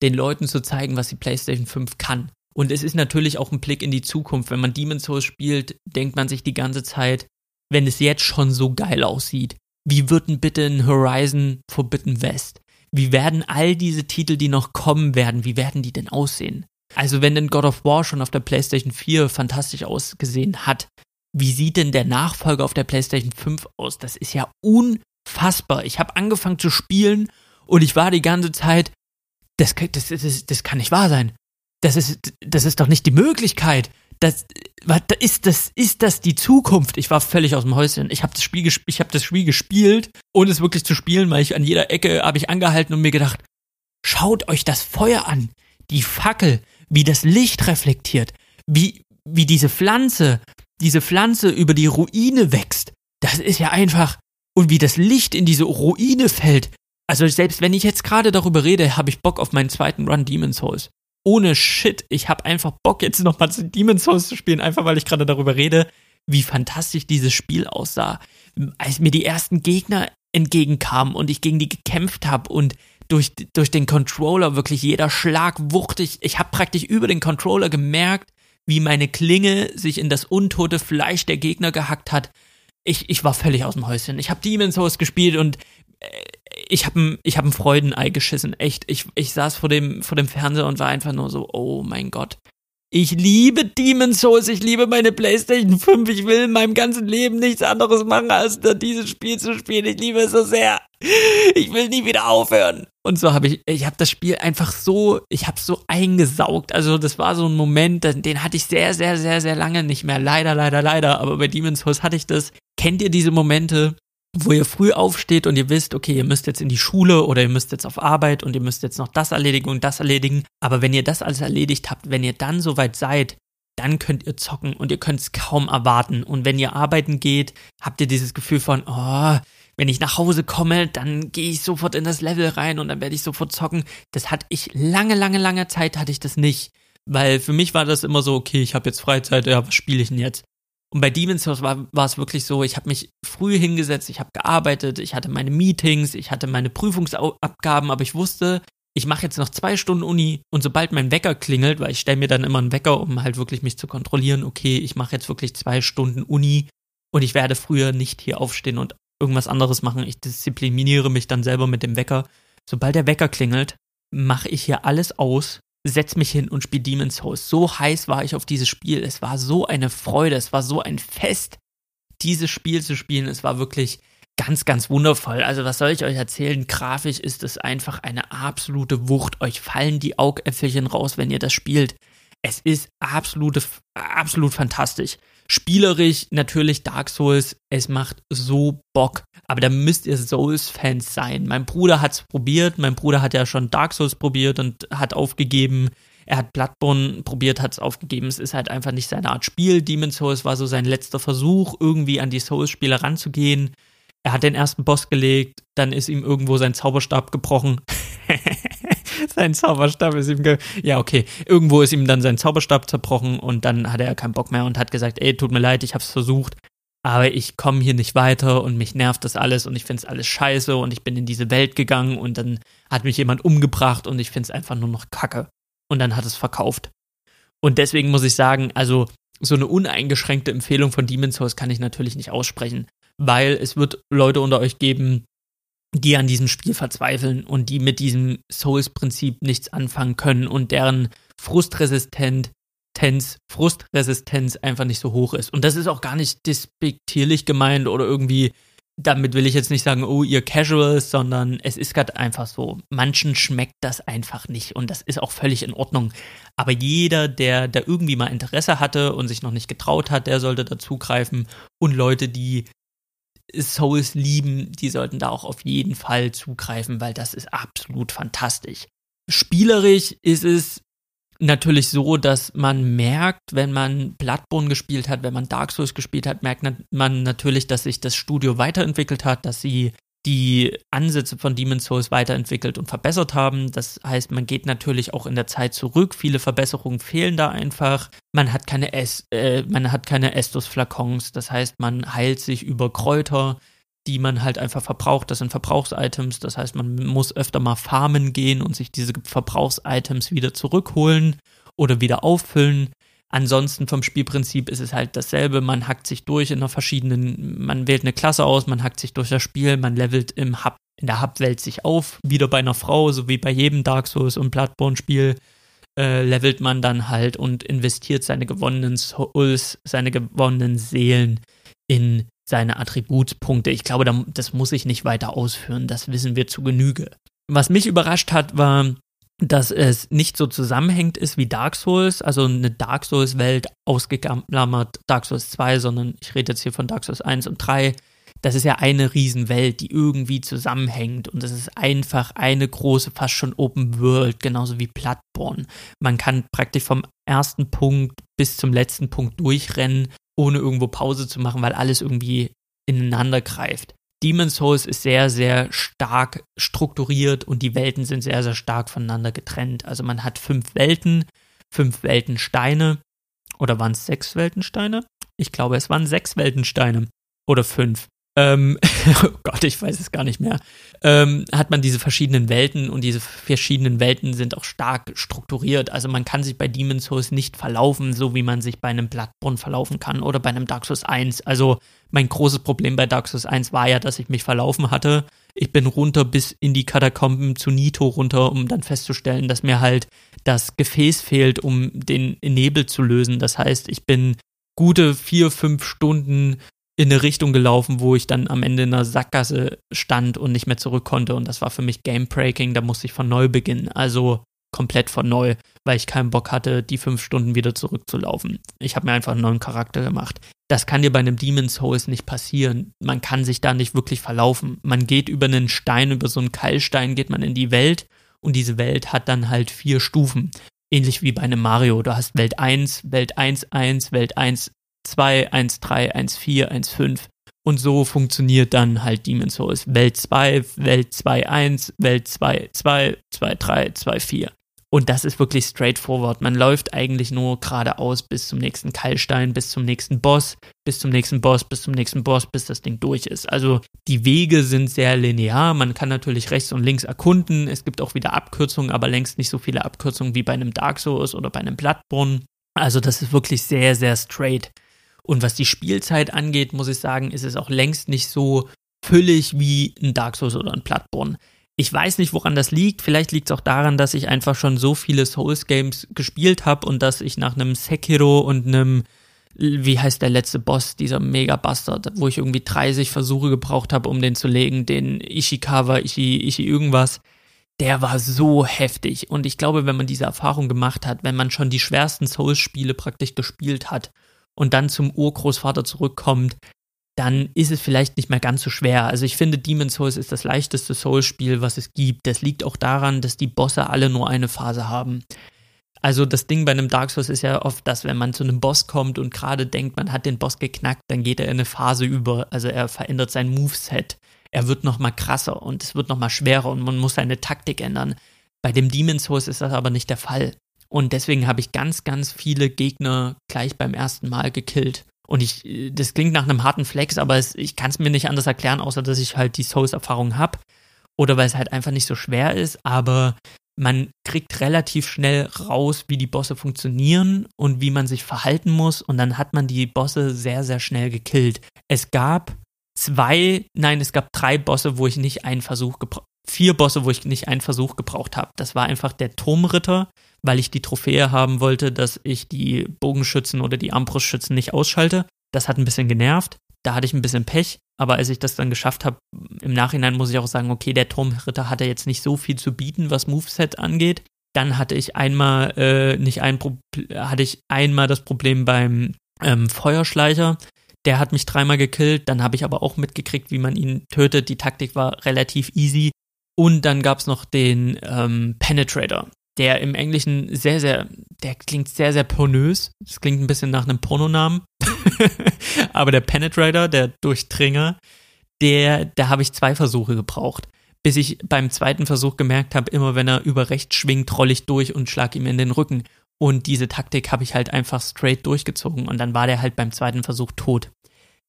den Leuten zu zeigen, was die PlayStation 5 kann. Und es ist natürlich auch ein Blick in die Zukunft. Wenn man Demon's Souls spielt, denkt man sich die ganze Zeit, wenn es jetzt schon so geil aussieht, wie wird denn bitte ein Horizon Forbidden West? Wie werden all diese Titel, die noch kommen werden, wie werden die denn aussehen? Also wenn denn God of War schon auf der PlayStation 4 fantastisch ausgesehen hat, wie sieht denn der Nachfolger auf der PlayStation 5 aus? Das ist ja unfassbar. Ich habe angefangen zu spielen und ich war die ganze Zeit, das, das, das, das kann nicht wahr sein das ist, das ist doch nicht die Möglichkeit. Das, was, ist das, ist das die Zukunft? Ich war völlig aus dem Häuschen. Ich habe das habe das Spiel gespielt, ohne es wirklich zu spielen, weil ich an jeder Ecke habe ich angehalten und mir gedacht, schaut euch das Feuer an, die Fackel, wie das Licht reflektiert, wie, wie diese Pflanze, diese Pflanze über die Ruine wächst. Das ist ja einfach, und wie das Licht in diese Ruine fällt. Also selbst wenn ich jetzt gerade darüber rede, habe ich Bock auf meinen zweiten Run Demon's Souls ohne Shit. Ich habe einfach Bock, jetzt nochmal zu Demon's Souls zu spielen, einfach weil ich gerade darüber rede, wie fantastisch dieses Spiel aussah. Als mir die ersten Gegner entgegenkamen und ich gegen die gekämpft habe und durch, durch den Controller wirklich jeder Schlag wuchtig. Ich habe praktisch über den Controller gemerkt, wie meine Klinge sich in das untote Fleisch der Gegner gehackt hat. Ich, ich war völlig aus dem Häuschen. Ich habe Demon's Souls gespielt und äh, ich habe ein, ich hab ein Freudenei geschissen, echt. Ich, ich saß vor dem, vor dem Fernseher und war einfach nur so, oh mein Gott. Ich liebe Demon's Souls, ich liebe meine Playstation 5, ich will in meinem ganzen Leben nichts anderes machen, als dieses Spiel zu spielen. Ich liebe es so sehr. Ich will nie wieder aufhören. Und so habe ich, ich habe das Spiel einfach so, ich habe so eingesaugt. Also das war so ein Moment, den hatte ich sehr, sehr, sehr, sehr lange nicht mehr. Leider, leider, leider. Aber bei Demon's Souls hatte ich das. Kennt ihr diese Momente, wo ihr früh aufsteht und ihr wisst, okay, ihr müsst jetzt in die Schule oder ihr müsst jetzt auf Arbeit und ihr müsst jetzt noch das erledigen und das erledigen. Aber wenn ihr das alles erledigt habt, wenn ihr dann soweit seid, dann könnt ihr zocken und ihr könnt es kaum erwarten. Und wenn ihr arbeiten geht, habt ihr dieses Gefühl von, oh, wenn ich nach Hause komme, dann gehe ich sofort in das Level rein und dann werde ich sofort zocken. Das hatte ich lange, lange, lange Zeit hatte ich das nicht. Weil für mich war das immer so, okay, ich habe jetzt Freizeit, ja, was spiele ich denn jetzt? Und bei Demon's Souls war, war es wirklich so, ich habe mich früh hingesetzt, ich habe gearbeitet, ich hatte meine Meetings, ich hatte meine Prüfungsabgaben, aber ich wusste, ich mache jetzt noch zwei Stunden Uni und sobald mein Wecker klingelt, weil ich stelle mir dann immer einen Wecker, um halt wirklich mich zu kontrollieren, okay, ich mache jetzt wirklich zwei Stunden Uni und ich werde früher nicht hier aufstehen und irgendwas anderes machen. Ich diszipliniere mich dann selber mit dem Wecker. Sobald der Wecker klingelt, mache ich hier alles aus, setz mich hin und spiele Demon's Souls. So heiß war ich auf dieses Spiel. Es war so eine Freude, es war so ein Fest, dieses Spiel zu spielen. Es war wirklich ganz, ganz wundervoll. Also was soll ich euch erzählen? Grafisch ist es einfach eine absolute Wucht. Euch fallen die Augäpfelchen raus, wenn ihr das spielt. Es ist absolute, absolut fantastisch. Spielerisch natürlich Dark Souls, es macht so Bock. Aber da müsst ihr Souls-Fans sein. Mein Bruder hat's probiert, mein Bruder hat ja schon Dark Souls probiert und hat aufgegeben. Er hat Bloodborne probiert, hat's aufgegeben. Es ist halt einfach nicht seine Art Spiel. Demon's Souls war so sein letzter Versuch, irgendwie an die Souls-Spiele ranzugehen. Er hat den ersten Boss gelegt, dann ist ihm irgendwo sein Zauberstab gebrochen. sein Zauberstab ist ihm, ja okay, irgendwo ist ihm dann sein Zauberstab zerbrochen und dann hatte er keinen Bock mehr und hat gesagt, ey, tut mir leid, ich hab's versucht, aber ich komme hier nicht weiter und mich nervt das alles und ich find's alles scheiße und ich bin in diese Welt gegangen und dann hat mich jemand umgebracht und ich find's einfach nur noch kacke. Und dann hat es verkauft. Und deswegen muss ich sagen, also so eine uneingeschränkte Empfehlung von Demon's Souls kann ich natürlich nicht aussprechen, weil es wird Leute unter euch geben, die an diesem Spiel verzweifeln und die mit diesem Souls-Prinzip nichts anfangen können und deren Frustresistenz, Frustresistenz einfach nicht so hoch ist. Und das ist auch gar nicht despektierlich gemeint oder irgendwie, damit will ich jetzt nicht sagen, oh, ihr Casuals, sondern es ist gerade einfach so. Manchen schmeckt das einfach nicht und das ist auch völlig in Ordnung. Aber jeder, der da irgendwie mal Interesse hatte und sich noch nicht getraut hat, der sollte dazugreifen. Und Leute, die Souls lieben, die sollten da auch auf jeden Fall zugreifen, weil das ist absolut fantastisch. Spielerisch ist es natürlich so, dass man merkt, wenn man Bloodborne gespielt hat, wenn man Dark Souls gespielt hat, merkt man natürlich, dass sich das Studio weiterentwickelt hat, dass sie die Ansätze von Demon's Souls weiterentwickelt und verbessert haben. Das heißt, man geht natürlich auch in der Zeit zurück. Viele Verbesserungen fehlen da einfach. Man hat keine es äh, man hat keine Estus-Flakons. Das heißt, man heilt sich über Kräuter, die man halt einfach verbraucht. Das sind Verbrauchsitems. Das heißt, man muss öfter mal farmen gehen und sich diese Verbrauchsitems wieder zurückholen oder wieder auffüllen. Ansonsten vom Spielprinzip ist es halt dasselbe. Man hackt sich durch in einer verschiedenen, man wählt eine Klasse aus, man hackt sich durch das Spiel, man levelt im Hub, in der Hub-Welt sich auf. Wieder bei einer Frau, so wie bei jedem Dark Souls und Bloodborne-Spiel, äh, levelt man dann halt und investiert seine gewonnenen Souls, seine gewonnenen Seelen in seine Attributspunkte. Ich glaube, das muss ich nicht weiter ausführen. Das wissen wir zu Genüge. Was mich überrascht hat, war, dass es nicht so zusammenhängt ist wie Dark Souls, also eine Dark Souls Welt ausgeklammert Dark Souls 2, sondern ich rede jetzt hier von Dark Souls 1 und 3. Das ist ja eine Riesenwelt, die irgendwie zusammenhängt und es ist einfach eine große, fast schon Open World, genauso wie Bloodborne. Man kann praktisch vom ersten Punkt bis zum letzten Punkt durchrennen, ohne irgendwo Pause zu machen, weil alles irgendwie ineinander greift. Demon's Souls ist sehr, sehr stark strukturiert und die Welten sind sehr, sehr stark voneinander getrennt. Also man hat fünf Welten, fünf Weltensteine. Oder waren es sechs Weltensteine? Ich glaube, es waren sechs Weltensteine. Oder fünf ähm, oh Gott, ich weiß es gar nicht mehr, ähm, hat man diese verschiedenen Welten und diese verschiedenen Welten sind auch stark strukturiert. Also man kann sich bei Demon's Souls nicht verlaufen, so wie man sich bei einem Bloodborne verlaufen kann oder bei einem Dark Souls 1. Also mein großes Problem bei Dark Souls 1 war ja, dass ich mich verlaufen hatte. Ich bin runter bis in die Katakomben zu Nito runter, um dann festzustellen, dass mir halt das Gefäß fehlt, um den Nebel zu lösen. Das heißt, ich bin gute vier, fünf Stunden in eine Richtung gelaufen, wo ich dann am Ende in einer Sackgasse stand und nicht mehr zurück konnte. Und das war für mich Game Breaking, da musste ich von neu beginnen. Also komplett von neu, weil ich keinen Bock hatte, die fünf Stunden wieder zurückzulaufen. Ich habe mir einfach einen neuen Charakter gemacht. Das kann dir bei einem Demon's Souls nicht passieren. Man kann sich da nicht wirklich verlaufen. Man geht über einen Stein, über so einen Keilstein geht man in die Welt und diese Welt hat dann halt vier Stufen. ähnlich wie bei einem Mario. Du hast Welt 1, Welt 1, 1, Welt 1, 2, 1, 3, 1, 4, 1, 5. Und so funktioniert dann halt Demon's Souls. Welt 2, Welt 2, 1, Welt 2, 2, 2, 3, 2, 4. Und das ist wirklich straightforward. Man läuft eigentlich nur geradeaus bis zum nächsten Keilstein, bis zum nächsten Boss, bis zum nächsten Boss, bis zum nächsten Boss, bis das Ding durch ist. Also die Wege sind sehr linear. Man kann natürlich rechts und links erkunden. Es gibt auch wieder Abkürzungen, aber längst nicht so viele Abkürzungen wie bei einem Dark Souls oder bei einem Bloodborne. Also das ist wirklich sehr, sehr straight. Und was die Spielzeit angeht, muss ich sagen, ist es auch längst nicht so füllig wie ein Dark Souls oder ein Bloodborne. Ich weiß nicht, woran das liegt. Vielleicht liegt es auch daran, dass ich einfach schon so viele Souls-Games gespielt habe und dass ich nach einem Sekiro und einem, wie heißt der letzte Boss, dieser Mega-Bastard, wo ich irgendwie 30 Versuche gebraucht habe, um den zu legen, den Ishikawa, Ishi, Ishi irgendwas, der war so heftig. Und ich glaube, wenn man diese Erfahrung gemacht hat, wenn man schon die schwersten Souls-Spiele praktisch gespielt hat und dann zum Urgroßvater zurückkommt, dann ist es vielleicht nicht mehr ganz so schwer. Also ich finde, Demon's Souls ist das leichteste Souls-Spiel, was es gibt. Das liegt auch daran, dass die Bosse alle nur eine Phase haben. Also das Ding bei einem Dark Souls ist ja oft, dass wenn man zu einem Boss kommt und gerade denkt, man hat den Boss geknackt, dann geht er in eine Phase über. Also er verändert sein Moveset. Er wird noch mal krasser und es wird noch mal schwerer und man muss seine Taktik ändern. Bei dem Demon's Souls ist das aber nicht der Fall. Und deswegen habe ich ganz, ganz viele Gegner gleich beim ersten Mal gekillt. Und ich, das klingt nach einem harten Flex, aber es, ich kann es mir nicht anders erklären, außer dass ich halt die Souls-Erfahrung habe. Oder weil es halt einfach nicht so schwer ist, aber man kriegt relativ schnell raus, wie die Bosse funktionieren und wie man sich verhalten muss. Und dann hat man die Bosse sehr, sehr schnell gekillt. Es gab zwei, nein, es gab drei Bosse, wo ich nicht einen Versuch gebraucht vier Bosse, wo ich nicht einen Versuch gebraucht habe. Das war einfach der Turmritter, weil ich die Trophäe haben wollte, dass ich die Bogenschützen oder die Armbrustschützen nicht ausschalte. Das hat ein bisschen genervt. Da hatte ich ein bisschen Pech, aber als ich das dann geschafft habe, im Nachhinein muss ich auch sagen, okay, der Turmritter hatte jetzt nicht so viel zu bieten, was Moveset angeht. Dann hatte ich einmal äh, nicht ein Pro hatte ich einmal das Problem beim ähm, Feuerschleicher. Der hat mich dreimal gekillt, dann habe ich aber auch mitgekriegt, wie man ihn tötet. Die Taktik war relativ easy. Und dann gab es noch den ähm, Penetrator der im Englischen sehr, sehr, der klingt sehr, sehr pornös. Das klingt ein bisschen nach einem Pornonamen. Aber der Penetrator, der Durchdringer, der, da habe ich zwei Versuche gebraucht. Bis ich beim zweiten Versuch gemerkt habe, immer wenn er über rechts schwingt, rolle ich durch und schlag ihm in den Rücken. Und diese Taktik habe ich halt einfach straight durchgezogen und dann war der halt beim zweiten Versuch tot.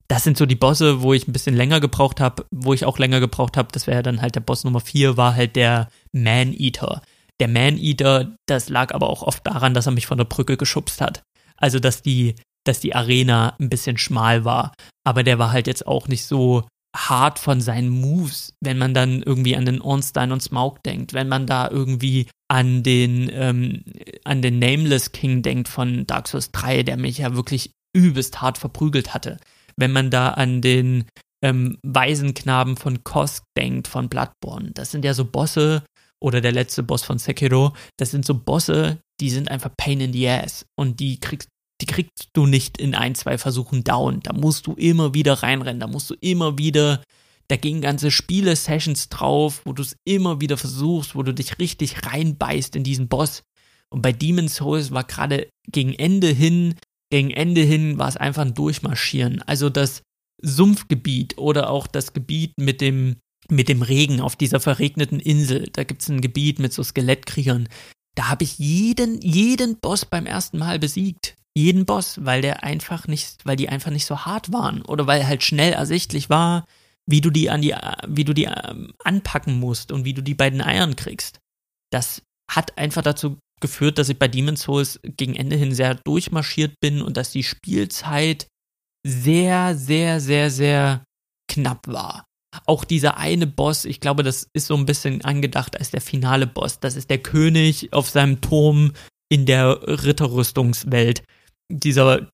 Das sind so die Bosse, wo ich ein bisschen länger gebraucht habe, wo ich auch länger gebraucht habe, das wäre dann halt der Boss Nummer 4, war halt der Man-Eater der Man-Eater, das lag aber auch oft daran, dass er mich von der Brücke geschubst hat. Also, dass die, dass die Arena ein bisschen schmal war. Aber der war halt jetzt auch nicht so hart von seinen Moves, wenn man dann irgendwie an den Ornstein und Smaug denkt, wenn man da irgendwie an den, ähm, an den Nameless King denkt von Dark Souls 3, der mich ja wirklich übelst hart verprügelt hatte. Wenn man da an den ähm, Waisenknaben von Kosk denkt, von Bloodborne. Das sind ja so Bosse, oder der letzte Boss von Sekiro, das sind so Bosse, die sind einfach Pain in the Ass und die kriegst die kriegst du nicht in ein, zwei Versuchen down. Da musst du immer wieder reinrennen, da musst du immer wieder, da gehen ganze Spiele-Sessions drauf, wo du es immer wieder versuchst, wo du dich richtig reinbeißt in diesen Boss. Und bei Demon's Souls war gerade gegen Ende hin, gegen Ende hin war es einfach ein Durchmarschieren. Also das Sumpfgebiet oder auch das Gebiet mit dem, mit dem Regen auf dieser verregneten Insel. Da gibt es ein Gebiet mit so Skelettkriegern. Da habe ich jeden, jeden Boss beim ersten Mal besiegt. Jeden Boss, weil der einfach nicht, weil die einfach nicht so hart waren. Oder weil halt schnell ersichtlich war, wie du die an die, wie du die ähm, anpacken musst und wie du die bei den Eiern kriegst. Das hat einfach dazu geführt, dass ich bei Demon's Souls gegen Ende hin sehr durchmarschiert bin und dass die Spielzeit sehr, sehr, sehr, sehr knapp war auch dieser eine Boss, ich glaube, das ist so ein bisschen angedacht als der finale Boss. Das ist der König auf seinem Turm in der Ritterrüstungswelt. Dieser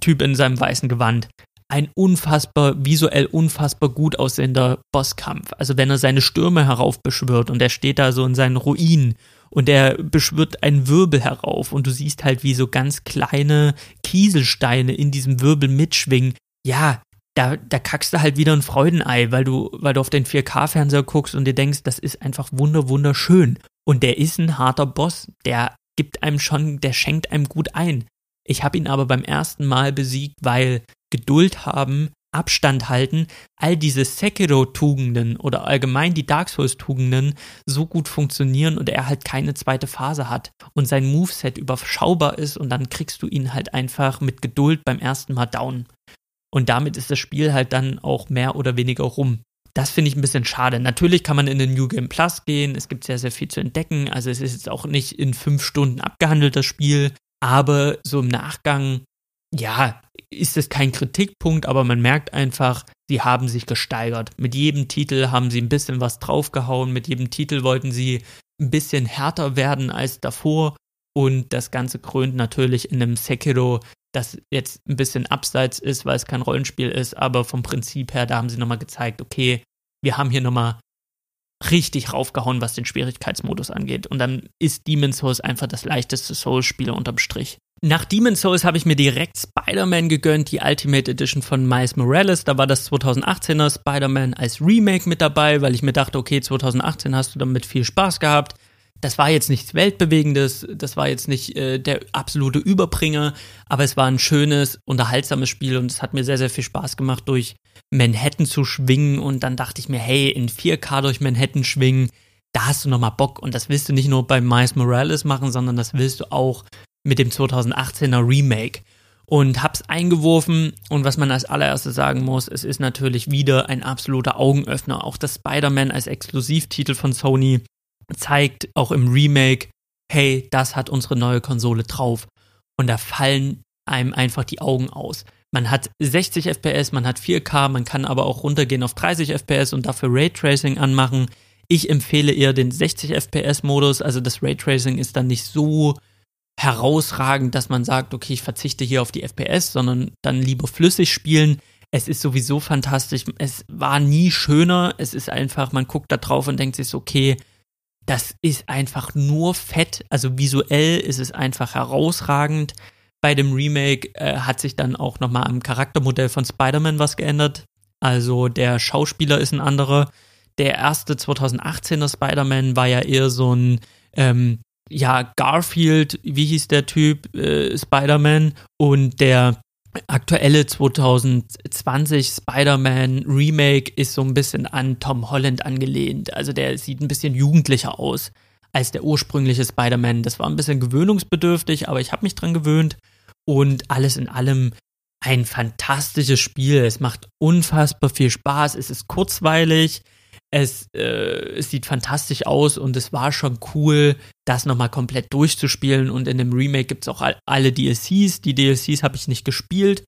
Typ in seinem weißen Gewand. Ein unfassbar, visuell unfassbar gut aussehender Bosskampf. Also wenn er seine Stürme heraufbeschwört und er steht da so in seinen Ruinen und er beschwört einen Wirbel herauf und du siehst halt, wie so ganz kleine Kieselsteine in diesem Wirbel mitschwingen. Ja, da, da kackst du halt wieder ein Freudenei, weil du, weil du auf den 4K-Fernseher guckst und dir denkst, das ist einfach wunder, wunderschön. Und der ist ein harter Boss. Der gibt einem schon, der schenkt einem gut ein. Ich habe ihn aber beim ersten Mal besiegt, weil Geduld haben, Abstand halten, all diese Sekiro-Tugenden oder allgemein die Dark Souls-Tugenden so gut funktionieren und er halt keine zweite Phase hat und sein Moveset überschaubar ist und dann kriegst du ihn halt einfach mit Geduld beim ersten Mal down. Und damit ist das Spiel halt dann auch mehr oder weniger rum. Das finde ich ein bisschen schade. Natürlich kann man in den New Game Plus gehen. Es gibt sehr, sehr viel zu entdecken. Also es ist jetzt auch nicht in fünf Stunden abgehandelt, das Spiel. Aber so im Nachgang, ja, ist es kein Kritikpunkt, aber man merkt einfach, sie haben sich gesteigert. Mit jedem Titel haben sie ein bisschen was draufgehauen. Mit jedem Titel wollten sie ein bisschen härter werden als davor. Und das Ganze krönt natürlich in einem Sekiro, das jetzt ein bisschen abseits ist, weil es kein Rollenspiel ist, aber vom Prinzip her, da haben sie nochmal gezeigt, okay, wir haben hier nochmal richtig raufgehauen, was den Schwierigkeitsmodus angeht. Und dann ist Demon's Souls einfach das leichteste Souls-Spiel unterm Strich. Nach Demon's Souls habe ich mir direkt Spider-Man gegönnt, die Ultimate Edition von Miles Morales. Da war das 2018er Spider-Man als Remake mit dabei, weil ich mir dachte, okay, 2018 hast du damit viel Spaß gehabt das war jetzt nichts Weltbewegendes, das war jetzt nicht äh, der absolute Überbringer, aber es war ein schönes, unterhaltsames Spiel und es hat mir sehr, sehr viel Spaß gemacht, durch Manhattan zu schwingen und dann dachte ich mir, hey, in 4K durch Manhattan schwingen, da hast du nochmal Bock und das willst du nicht nur bei Miles Morales machen, sondern das willst du auch mit dem 2018er Remake. Und hab's eingeworfen und was man als allererstes sagen muss, es ist natürlich wieder ein absoluter Augenöffner. Auch das Spider-Man als Exklusivtitel von Sony zeigt auch im Remake, hey, das hat unsere neue Konsole drauf. Und da fallen einem einfach die Augen aus. Man hat 60 FPS, man hat 4K, man kann aber auch runtergehen auf 30 FPS und dafür Raytracing anmachen. Ich empfehle eher den 60 FPS Modus, also das Raytracing ist dann nicht so herausragend, dass man sagt, okay, ich verzichte hier auf die FPS, sondern dann lieber flüssig spielen. Es ist sowieso fantastisch. Es war nie schöner. Es ist einfach, man guckt da drauf und denkt sich, okay, das ist einfach nur fett. Also visuell ist es einfach herausragend. Bei dem Remake äh, hat sich dann auch nochmal am Charaktermodell von Spider-Man was geändert. Also der Schauspieler ist ein anderer. Der erste 2018er Spider-Man war ja eher so ein, ähm, ja, Garfield, wie hieß der Typ, äh, Spider-Man. Und der aktuelle 2020 Spider-Man Remake ist so ein bisschen an Tom Holland angelehnt. Also der sieht ein bisschen jugendlicher aus als der ursprüngliche Spider-Man. Das war ein bisschen gewöhnungsbedürftig, aber ich habe mich dran gewöhnt und alles in allem ein fantastisches Spiel. Es macht unfassbar viel Spaß. Es ist kurzweilig. Es, äh, sieht fantastisch aus und es war schon cool, das nochmal komplett durchzuspielen. Und in dem Remake gibt es auch all, alle DLCs. Die DLCs habe ich nicht gespielt.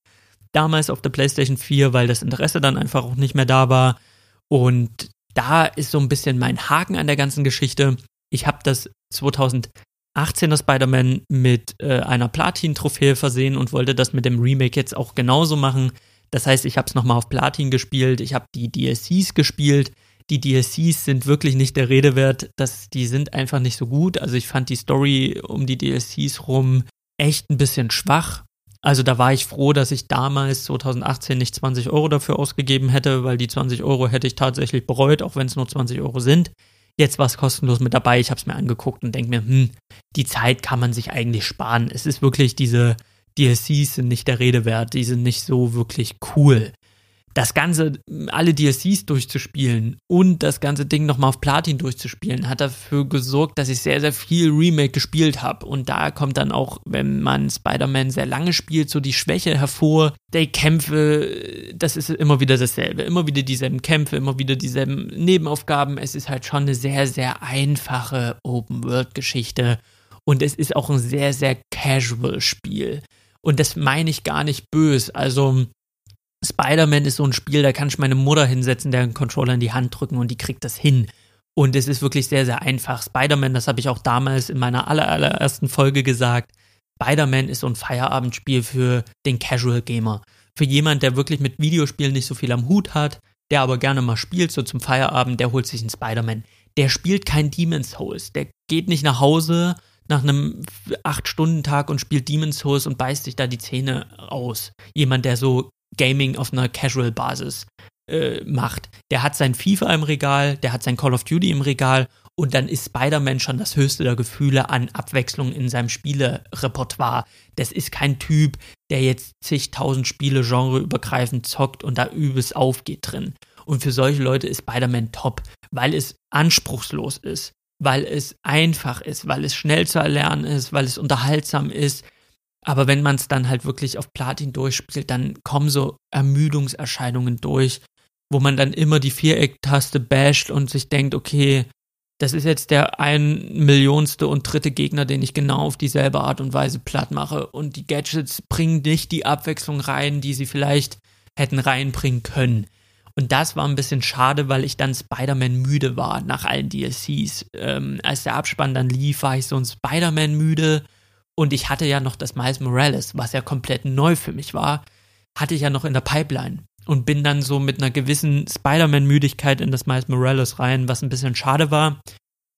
Damals auf der PlayStation 4, weil das Interesse dann einfach auch nicht mehr da war. Und da ist so ein bisschen mein Haken an der ganzen Geschichte. Ich habe das 2018er Spider-Man mit äh, einer Platin-Trophäe versehen und wollte das mit dem Remake jetzt auch genauso machen. Das heißt, ich habe es nochmal auf Platin gespielt, ich habe die DLCs gespielt, die DLCs sind wirklich nicht der Rede wert. Das, die sind einfach nicht so gut. Also ich fand die Story um die DLCs rum echt ein bisschen schwach. Also da war ich froh, dass ich damals 2018 nicht 20 Euro dafür ausgegeben hätte, weil die 20 Euro hätte ich tatsächlich bereut, auch wenn es nur 20 Euro sind. Jetzt war es kostenlos mit dabei. Ich habe es mir angeguckt und denke mir, hm, die Zeit kann man sich eigentlich sparen. Es ist wirklich diese DLCs sind nicht der Rede wert. Die sind nicht so wirklich cool das Ganze, alle DLCs durchzuspielen und das ganze Ding nochmal auf Platin durchzuspielen, hat dafür gesorgt, dass ich sehr, sehr viel Remake gespielt habe. Und da kommt dann auch, wenn man Spider-Man sehr lange spielt, so die Schwäche hervor. Die Kämpfe, das ist immer wieder dasselbe. Immer wieder dieselben Kämpfe, immer wieder dieselben Nebenaufgaben. Es ist halt schon eine sehr, sehr einfache Open-World-Geschichte. Und es ist auch ein sehr, sehr casual Spiel. Und das meine ich gar nicht böse. Also, Spider-Man ist so ein Spiel, da kann ich meine Mutter hinsetzen, der einen Controller in die Hand drücken und die kriegt das hin. Und es ist wirklich sehr, sehr einfach. Spider-Man, das habe ich auch damals in meiner aller, allerersten Folge gesagt. Spider-Man ist so ein Feierabendspiel für den Casual Gamer. Für jemand, der wirklich mit Videospielen nicht so viel am Hut hat, der aber gerne mal spielt, so zum Feierabend, der holt sich einen Spider-Man. Der spielt kein Demon's Souls. Der geht nicht nach Hause nach einem 8-Stunden-Tag und spielt Demon's Souls und beißt sich da die Zähne aus. Jemand, der so Gaming auf einer Casual-Basis äh, macht. Der hat sein FIFA im Regal, der hat sein Call of Duty im Regal Und dann ist Spider-Man schon das höchste der Gefühle an Abwechslung in seinem Spielerepertoire. Das ist kein Typ, der jetzt zigtausend Spiele genreübergreifend zockt und da übelst aufgeht drin. Und für solche Leute ist Spider-Man top, weil es anspruchslos ist, weil es einfach ist, weil es schnell zu erlernen ist, weil es unterhaltsam ist. Aber wenn man es dann halt wirklich auf Platin durchspielt, dann kommen so Ermüdungserscheinungen durch, wo man dann immer die Viereck-Taste basht und sich denkt, okay, das ist jetzt der ein Millionste und dritte Gegner, den ich genau auf dieselbe Art und Weise platt mache. Und die Gadgets bringen nicht die Abwechslung rein, die sie vielleicht hätten reinbringen können. Und das war ein bisschen schade, weil ich dann Spider-Man müde war nach allen DLCs. Ähm, als der Abspann dann lief, war ich so ein Spider-Man müde. Und ich hatte ja noch das Miles Morales, was ja komplett neu für mich war, hatte ich ja noch in der Pipeline. Und bin dann so mit einer gewissen Spider-Man-Müdigkeit in das Miles Morales rein, was ein bisschen schade war,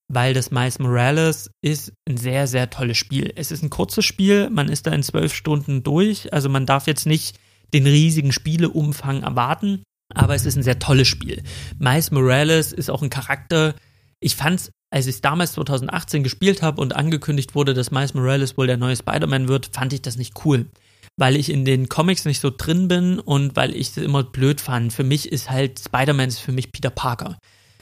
weil das Miles Morales ist ein sehr, sehr tolles Spiel. Es ist ein kurzes Spiel, man ist da in zwölf Stunden durch, also man darf jetzt nicht den riesigen Spieleumfang erwarten, aber es ist ein sehr tolles Spiel. Miles Morales ist auch ein Charakter. Ich fand's, als ich es damals 2018 gespielt habe und angekündigt wurde, dass Miles Morales wohl der neue Spider-Man wird, fand ich das nicht cool. Weil ich in den Comics nicht so drin bin und weil ich es immer blöd fand. Für mich ist halt Spider-Man ist für mich Peter Parker.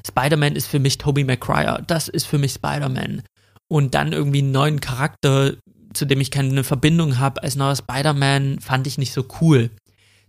Spider-Man ist für mich Tobey Maguire. Das ist für mich Spider-Man. Und dann irgendwie einen neuen Charakter, zu dem ich keine Verbindung habe, als neuer Spider-Man, fand ich nicht so cool.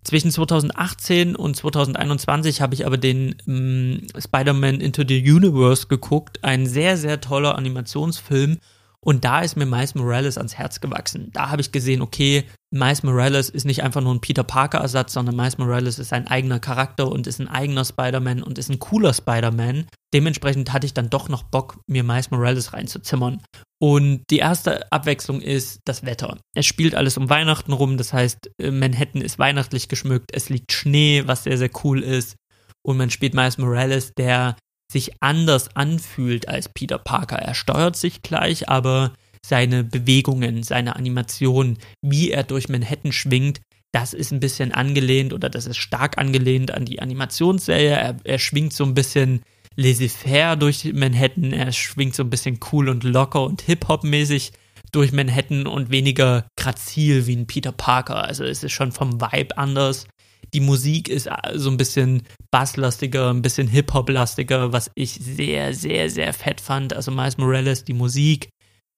Zwischen 2018 und 2021 habe ich aber den ähm, Spider-Man Into the Universe geguckt. Ein sehr, sehr toller Animationsfilm. Und da ist mir Miles Morales ans Herz gewachsen. Da habe ich gesehen, okay, Miles Morales ist nicht einfach nur ein Peter Parker-Ersatz, sondern Miles Morales ist ein eigener Charakter und ist ein eigener Spider-Man und ist ein cooler Spider-Man. Dementsprechend hatte ich dann doch noch Bock, mir Miles Morales reinzuzimmern. Und die erste Abwechslung ist das Wetter. Es spielt alles um Weihnachten rum, das heißt, äh, Manhattan ist weihnachtlich geschmückt, es liegt Schnee, was sehr, sehr cool ist. Und man spielt Miles Morales, der sich anders anfühlt als Peter Parker. Er steuert sich gleich, aber seine Bewegungen, seine Animation, wie er durch Manhattan schwingt, das ist ein bisschen angelehnt oder das ist stark angelehnt an die Animationsserie. Er, er schwingt so ein bisschen laissez-faire durch Manhattan. Er schwingt so ein bisschen cool und locker und Hip-Hop-mäßig durch Manhattan und weniger grazil wie ein Peter Parker. Also es ist schon vom Vibe anders. Die Musik ist äh, so ein bisschen basslastiger, ein bisschen Hip-Hop-lastiger, was ich sehr, sehr, sehr fett fand. Also Miles Morales, die Musik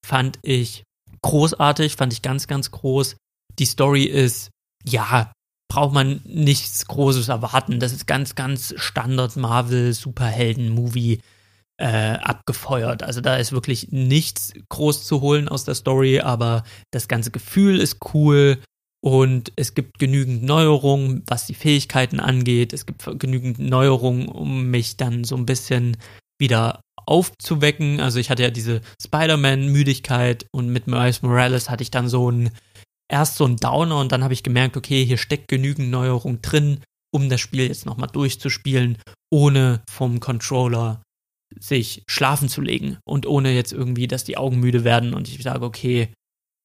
fand ich großartig, fand ich ganz, ganz groß. Die Story ist, ja, braucht man nichts Großes erwarten. Das ist ganz, ganz Standard Marvel Superhelden Movie äh, abgefeuert. Also da ist wirklich nichts groß zu holen aus der Story, aber das ganze Gefühl ist cool und es gibt genügend Neuerungen, was die Fähigkeiten angeht. Es gibt genügend Neuerungen, um mich dann so ein bisschen wieder aufzuwecken. Also ich hatte ja diese Spider-Man-Müdigkeit und mit Miles Morales hatte ich dann so ein erst so ein Downer und dann habe ich gemerkt, okay, hier steckt genügend Neuerung drin, um das Spiel jetzt nochmal durchzuspielen, ohne vom Controller sich schlafen zu legen und ohne jetzt irgendwie, dass die Augen müde werden und ich sage, okay,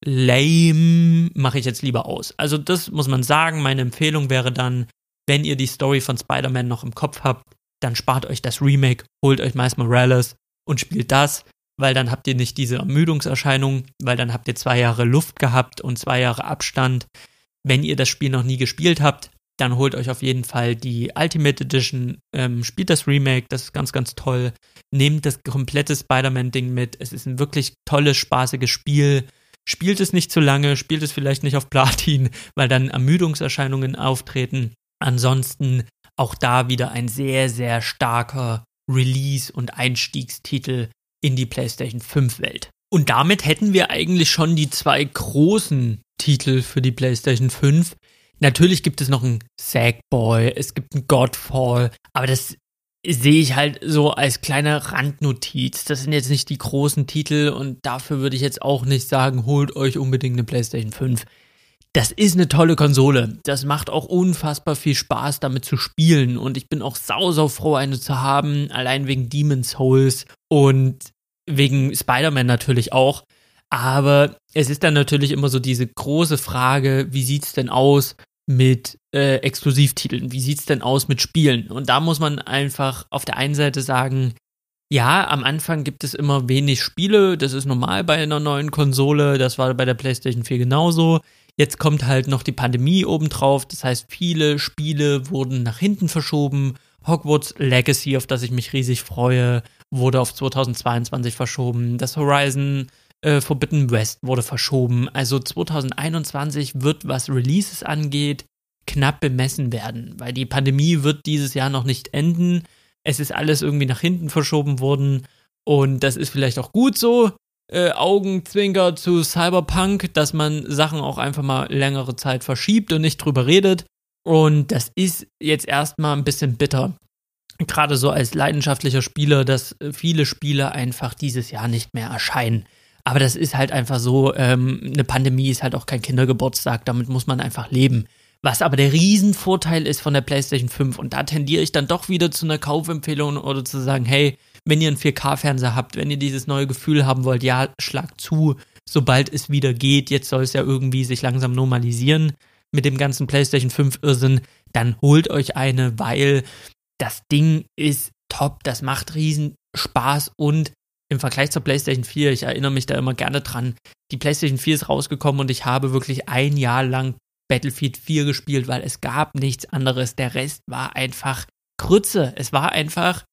lame mache ich jetzt lieber aus. Also das muss man sagen. Meine Empfehlung wäre dann, wenn ihr die Story von Spider-Man noch im Kopf habt, dann spart euch das Remake, holt euch Miles Morales und spielt das weil dann habt ihr nicht diese Ermüdungserscheinung, weil dann habt ihr zwei Jahre Luft gehabt und zwei Jahre Abstand. Wenn ihr das Spiel noch nie gespielt habt, dann holt euch auf jeden Fall die Ultimate Edition, ähm, spielt das Remake, das ist ganz, ganz toll. Nehmt das komplette Spider-Man-Ding mit. Es ist ein wirklich tolles, spaßiges Spiel. Spielt es nicht zu lange, spielt es vielleicht nicht auf Platin, weil dann Ermüdungserscheinungen auftreten. Ansonsten auch da wieder ein sehr, sehr starker Release- und Einstiegstitel, in die PlayStation 5 Welt. Und damit hätten wir eigentlich schon die zwei großen Titel für die PlayStation 5. Natürlich gibt es noch ein Sackboy, es gibt ein Godfall, aber das sehe ich halt so als kleine Randnotiz. Das sind jetzt nicht die großen Titel und dafür würde ich jetzt auch nicht sagen, holt euch unbedingt eine PlayStation 5. Das ist eine tolle Konsole. Das macht auch unfassbar viel Spaß, damit zu spielen. Und ich bin auch sau, sau froh, eine zu haben. Allein wegen Demon's Souls und wegen Spider-Man natürlich auch. Aber es ist dann natürlich immer so diese große Frage, wie sieht's denn aus mit äh, Exklusivtiteln? Wie sieht's denn aus mit Spielen? Und da muss man einfach auf der einen Seite sagen, Ja, am Anfang gibt es immer wenig Spiele, das ist normal bei einer neuen Konsole, das war bei der PlayStation 4 genauso. Jetzt kommt halt noch die Pandemie obendrauf, das heißt, viele Spiele wurden nach hinten verschoben. Hogwarts Legacy, auf das ich mich riesig freue, wurde auf 2022 verschoben. Das Horizon äh, Forbidden West wurde verschoben. Also 2021 wird, was Releases angeht, knapp bemessen werden, weil die Pandemie wird dieses Jahr noch nicht enden es ist alles irgendwie nach hinten verschoben worden und das ist vielleicht auch gut so. Äh, Augenzwinker zu Cyberpunk, dass man Sachen auch einfach mal längere Zeit verschiebt und nicht drüber redet. Und das ist jetzt erstmal ein bisschen bitter. Gerade so als leidenschaftlicher Spieler, dass viele Spiele einfach dieses Jahr nicht mehr erscheinen. Aber das ist halt einfach so, ähm, eine Pandemie ist halt auch kein Kindergeburtstag, damit muss man einfach leben. Was aber der Riesenvorteil ist von der PlayStation 5 und da tendiere ich dann doch wieder zu einer Kaufempfehlung oder zu sagen, hey, wenn ihr einen 4K-Fernseher habt, wenn ihr dieses neue Gefühl haben wollt, ja, schlag zu, sobald es wieder geht, jetzt soll es ja irgendwie sich langsam normalisieren mit dem ganzen PlayStation 5 Irrsinn, dann holt euch eine, weil das Ding ist top, das macht riesen Spaß. Und im Vergleich zur PlayStation 4, ich erinnere mich da immer gerne dran, die PlayStation 4 ist rausgekommen und ich habe wirklich ein Jahr lang Battlefield 4 gespielt, weil es gab nichts anderes. Der Rest war einfach Krütze. Es war einfach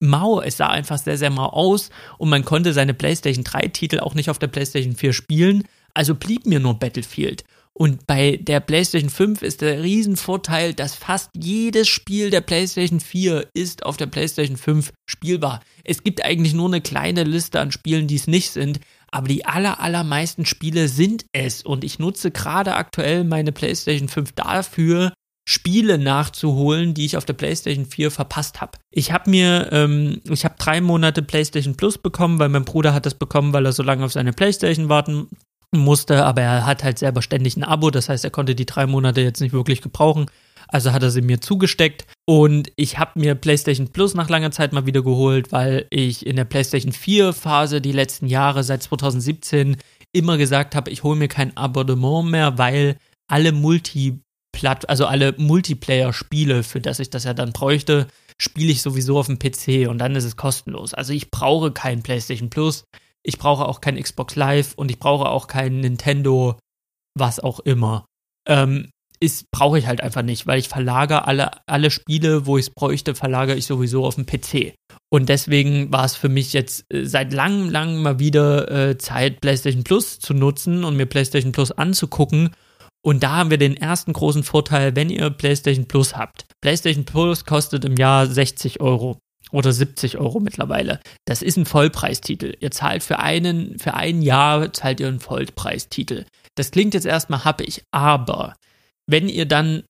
mau. Es sah einfach sehr, sehr mau aus und man konnte seine PlayStation 3 Titel auch nicht auf der PlayStation 4 spielen. Also blieb mir nur Battlefield. Und bei der PlayStation 5 ist der Riesenvorteil, dass fast jedes Spiel der PlayStation 4 ist auf der PlayStation 5 spielbar. Es gibt eigentlich nur eine kleine Liste an Spielen, die es nicht sind, aber die aller, allermeisten Spiele sind es. Und ich nutze gerade aktuell meine PlayStation 5 dafür, Spiele nachzuholen, die ich auf der PlayStation 4 verpasst habe. Ich habe mir, ähm, ich habe drei Monate PlayStation Plus bekommen, weil mein Bruder hat das bekommen, weil er so lange auf seine PlayStation warten musste, aber er hat halt selber ständig ein Abo, das heißt, er konnte die drei Monate jetzt nicht wirklich gebrauchen. Also hat er sie mir zugesteckt und ich habe mir PlayStation Plus nach langer Zeit mal wieder geholt, weil ich in der PlayStation 4 Phase die letzten Jahre seit 2017 immer gesagt habe, ich hole mir kein Abonnement mehr, weil alle Multi also alle Multiplayer-Spiele, für das ich das ja dann bräuchte, spiele ich sowieso auf dem PC und dann ist es kostenlos. Also ich brauche kein PlayStation Plus, ich brauche auch kein Xbox Live und ich brauche auch kein Nintendo, was auch immer. Ähm, ist, brauche ich halt einfach nicht, weil ich verlagere alle, alle Spiele, wo ich es bräuchte, verlagere ich sowieso auf dem PC. Und deswegen war es für mich jetzt äh, seit langem, langem mal wieder äh, Zeit, PlayStation Plus zu nutzen und mir PlayStation Plus anzugucken. Und da haben wir den ersten großen Vorteil, wenn ihr PlayStation Plus habt. PlayStation Plus kostet im Jahr 60 Euro oder 70 Euro mittlerweile. Das ist ein Vollpreistitel. Ihr zahlt für einen, für ein Jahr zahlt ihr einen Vollpreistitel. Das klingt jetzt erstmal happig, aber wenn ihr dann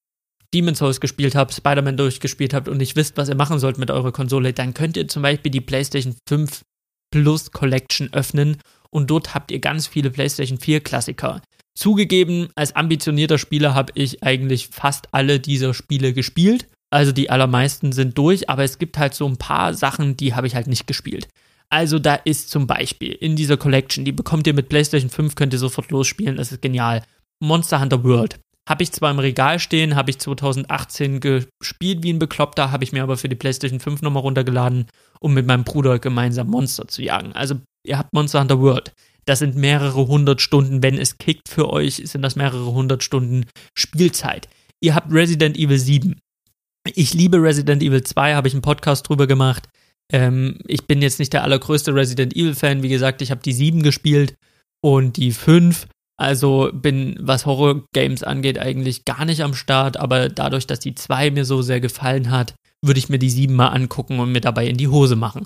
Demon's Souls gespielt habt, Spider-Man durchgespielt habt und nicht wisst, was ihr machen sollt mit eurer Konsole, dann könnt ihr zum Beispiel die PlayStation 5 Plus Collection öffnen und dort habt ihr ganz viele PlayStation 4 Klassiker. Zugegeben, als ambitionierter Spieler habe ich eigentlich fast alle dieser Spiele gespielt. Also die allermeisten sind durch, aber es gibt halt so ein paar Sachen, die habe ich halt nicht gespielt. Also da ist zum Beispiel in dieser Collection, die bekommt ihr mit PlayStation 5, könnt ihr sofort losspielen, das ist genial. Monster Hunter World. Habe ich zwar im Regal stehen, habe ich 2018 gespielt wie ein Bekloppter, habe ich mir aber für die PlayStation 5 nochmal runtergeladen, um mit meinem Bruder gemeinsam Monster zu jagen. Also ihr habt Monster Hunter World. Das sind mehrere hundert Stunden, wenn es kickt für euch, sind das mehrere hundert Stunden Spielzeit. Ihr habt Resident Evil 7. Ich liebe Resident Evil 2, habe ich einen Podcast drüber gemacht. Ähm, ich bin jetzt nicht der allergrößte Resident Evil-Fan. Wie gesagt, ich habe die 7 gespielt und die 5 also bin, was Horror-Games angeht, eigentlich gar nicht am Start, aber dadurch, dass die 2 mir so sehr gefallen hat, würde ich mir die 7 mal angucken und mir dabei in die Hose machen.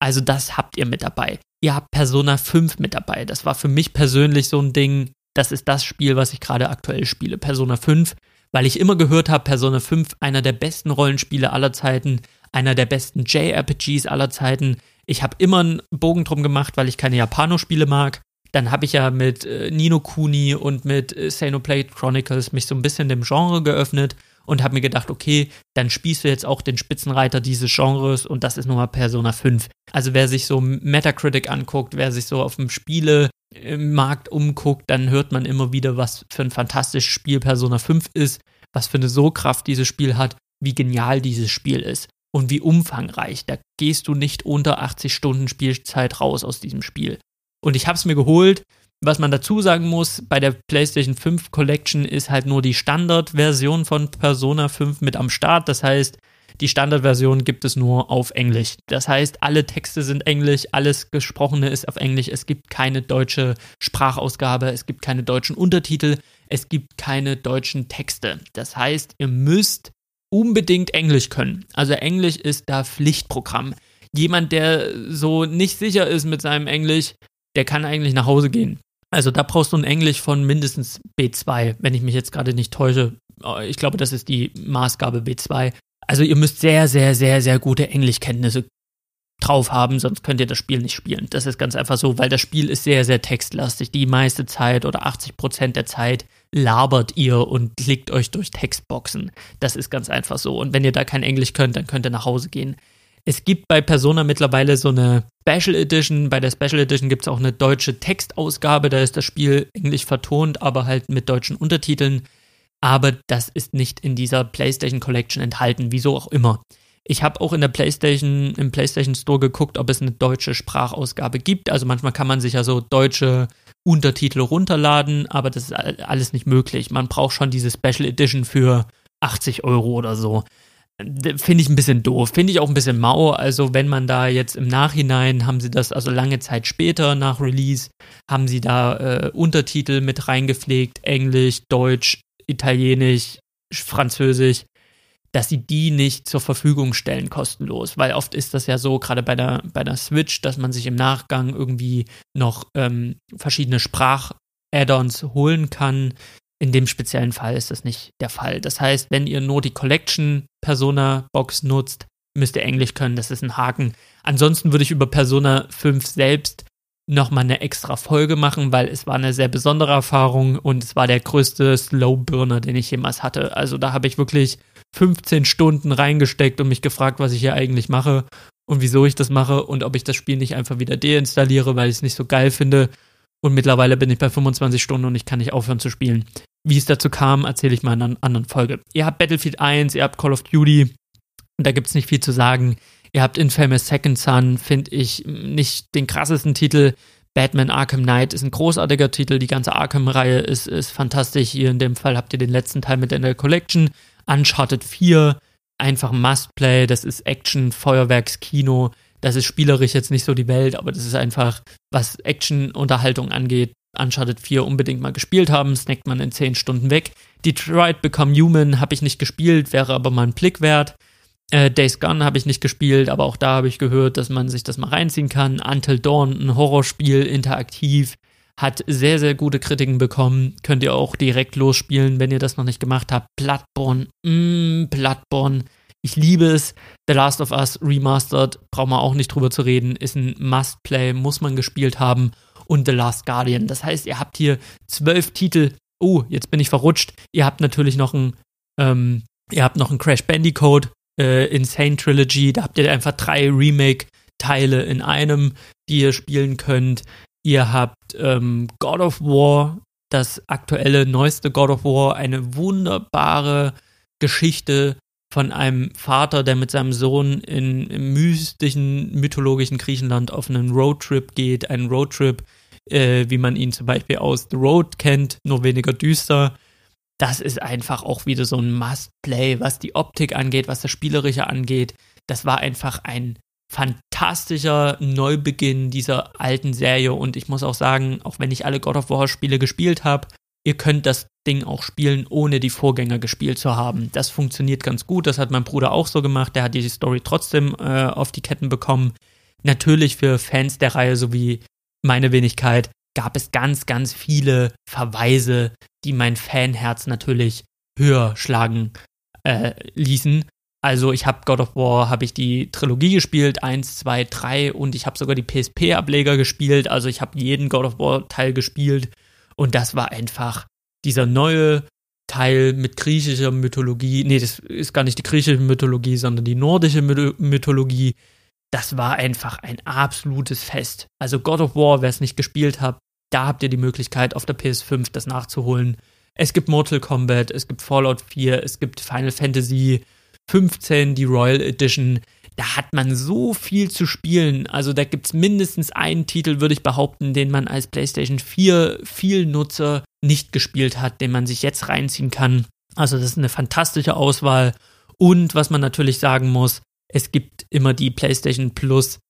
Also das habt ihr mit dabei. Ihr habt Persona 5 mit dabei. Das war für mich persönlich so ein Ding, das ist das Spiel, was ich gerade aktuell spiele. Persona 5, weil ich immer gehört habe, Persona 5 einer der besten Rollenspiele aller Zeiten, einer der besten JRPGs aller Zeiten. Ich habe immer einen Bogen drum gemacht, weil ich keine Japano-Spiele mag dann habe ich ja mit äh, Nino Kuni und mit äh, Xenoblade Chronicles mich so ein bisschen dem Genre geöffnet und habe mir gedacht, okay, dann spielst du jetzt auch den Spitzenreiter dieses Genres und das ist nun mal Persona 5. Also wer sich so Metacritic anguckt, wer sich so auf dem Spielemarkt umguckt, dann hört man immer wieder, was für ein fantastisches Spiel Persona 5 ist, was für eine So-Kraft dieses Spiel hat, wie genial dieses Spiel ist. und wie umfangreich. Da gehst du nicht unter 80 Stunden Spielzeit raus aus diesem Spiel. Und ich habe es mir geholt. Was man dazu sagen muss, bei der PlayStation 5 Collection ist halt nur die Standardversion von Persona 5 mit am Start. Das heißt, die Standardversion gibt es nur auf Englisch. Das heißt, alle Texte sind Englisch, alles Gesprochene ist auf Englisch. Es gibt keine deutsche Sprachausgabe, es gibt keine deutschen Untertitel, es gibt keine deutschen Texte. Das heißt, ihr müsst unbedingt Englisch können. Also Englisch ist da Pflichtprogramm. Jemand, der so nicht sicher ist mit seinem Englisch, der kann eigentlich nach Hause gehen. Also da brauchst du ein Englisch von mindestens B2, wenn ich mich jetzt gerade nicht täusche. Ich glaube, das ist die Maßgabe B2. Also ihr müsst sehr, sehr, sehr, sehr gute Englischkenntnisse drauf haben, sonst könnt ihr das Spiel nicht spielen. Das ist ganz einfach so, weil das Spiel ist sehr, sehr textlastig. Die meiste Zeit oder 80 Prozent der Zeit labert ihr und klickt euch durch Textboxen. Das ist ganz einfach so. Und wenn ihr da kein Englisch könnt, dann könnt ihr nach Hause gehen. Es gibt bei Persona mittlerweile so eine Special Edition. Bei der Special Edition gibt es auch eine deutsche Textausgabe. Da ist das Spiel englisch vertont, aber halt mit deutschen Untertiteln. Aber das ist nicht in dieser PlayStation Collection enthalten, wieso auch immer. Ich habe auch in der PlayStation, im PlayStation Store geguckt, ob es eine deutsche Sprachausgabe gibt. Also manchmal kann man sich ja so deutsche Untertitel runterladen, aber das ist alles nicht möglich. Man braucht schon diese Special Edition für 80 Euro oder so. Finde ich ein bisschen doof, finde ich auch ein bisschen mau. Also, wenn man da jetzt im Nachhinein, haben sie das, also lange Zeit später nach Release, haben sie da äh, Untertitel mit reingepflegt, Englisch, Deutsch, Italienisch, Französisch dass sie die nicht zur Verfügung stellen kostenlos, weil oft ist das ja so, gerade bei der, bei der Switch, dass man sich im Nachgang irgendwie noch ähm, verschiedene Sprach-Add-ons holen kann. In dem speziellen Fall ist das nicht der Fall. Das heißt, wenn ihr nur die Collection Persona Box nutzt, müsst ihr Englisch können, das ist ein Haken. Ansonsten würde ich über Persona 5 selbst nochmal eine extra Folge machen, weil es war eine sehr besondere Erfahrung und es war der größte Slow Burner, den ich jemals hatte. Also da habe ich wirklich 15 Stunden reingesteckt und mich gefragt, was ich hier eigentlich mache und wieso ich das mache und ob ich das Spiel nicht einfach wieder deinstalliere, weil ich es nicht so geil finde. Und mittlerweile bin ich bei 25 Stunden und ich kann nicht aufhören zu spielen. Wie es dazu kam, erzähle ich mal in einer anderen Folge. Ihr habt Battlefield 1, ihr habt Call of Duty da gibt es nicht viel zu sagen. Ihr habt Infamous Second Son, finde ich nicht den krassesten Titel. Batman Arkham Knight ist ein großartiger Titel. Die ganze Arkham-Reihe ist, ist fantastisch. Hier in dem Fall habt ihr den letzten Teil mit in der Collection. Uncharted 4, einfach Must-Play. Das ist Action, Feuerwerkskino. Das ist spielerisch jetzt nicht so die Welt, aber das ist einfach, was Action-Unterhaltung angeht, Uncharted 4 unbedingt mal gespielt haben, snackt man in 10 Stunden weg. Detroit Become Human habe ich nicht gespielt, wäre aber mal ein Blick wert. Äh, Days Gone habe ich nicht gespielt, aber auch da habe ich gehört, dass man sich das mal reinziehen kann. Until Dawn, ein Horrorspiel, interaktiv, hat sehr, sehr gute Kritiken bekommen. Könnt ihr auch direkt losspielen, wenn ihr das noch nicht gemacht habt. Bloodborne, mmm, Bloodborne. Ich liebe es. The Last of Us Remastered, braucht man auch nicht drüber zu reden, ist ein Must-Play, muss man gespielt haben. Und The Last Guardian. Das heißt, ihr habt hier zwölf Titel. Oh, jetzt bin ich verrutscht. Ihr habt natürlich noch ein, ähm, ihr habt noch ein Crash Bandicoot, äh, Insane Trilogy. Da habt ihr einfach drei Remake-Teile in einem, die ihr spielen könnt. Ihr habt ähm, God of War, das aktuelle neueste God of War, eine wunderbare Geschichte von einem Vater, der mit seinem Sohn in, im mystischen, mythologischen Griechenland auf einen Roadtrip geht. Ein Roadtrip, äh, wie man ihn zum Beispiel aus The Road kennt, nur weniger düster das ist einfach auch wieder so ein Must-Play, was die Optik angeht, was das Spielerische angeht. Das war einfach ein fantastischer Neubeginn dieser alten Serie und ich muss auch sagen, auch wenn ich alle God of War Spiele gespielt habe, ihr könnt das Ding auch spielen, ohne die Vorgänger gespielt zu haben. Das funktioniert ganz gut, das hat mein Bruder auch so gemacht, der hat die Story trotzdem äh, auf die Ketten bekommen. Natürlich für Fans der Reihe sowie meine Wenigkeit gab es ganz, ganz viele Verweise, die mein Fanherz natürlich höher schlagen äh, ließen. Also ich habe God of War, habe ich die Trilogie gespielt, 1, 2, 3 und ich habe sogar die PSP-Ableger gespielt. Also ich habe jeden God of War-Teil gespielt und das war einfach dieser neue Teil mit griechischer Mythologie. Nee, das ist gar nicht die griechische Mythologie, sondern die nordische Mythologie. Das war einfach ein absolutes Fest. Also God of War, wer es nicht gespielt hat, da habt ihr die Möglichkeit, auf der PS5 das nachzuholen. Es gibt Mortal Kombat, es gibt Fallout 4, es gibt Final Fantasy 15 die Royal Edition. Da hat man so viel zu spielen. Also da gibt es mindestens einen Titel, würde ich behaupten, den man als PlayStation 4 Vielnutzer nicht gespielt hat, den man sich jetzt reinziehen kann. Also das ist eine fantastische Auswahl. Und was man natürlich sagen muss, es gibt immer die PlayStation Plus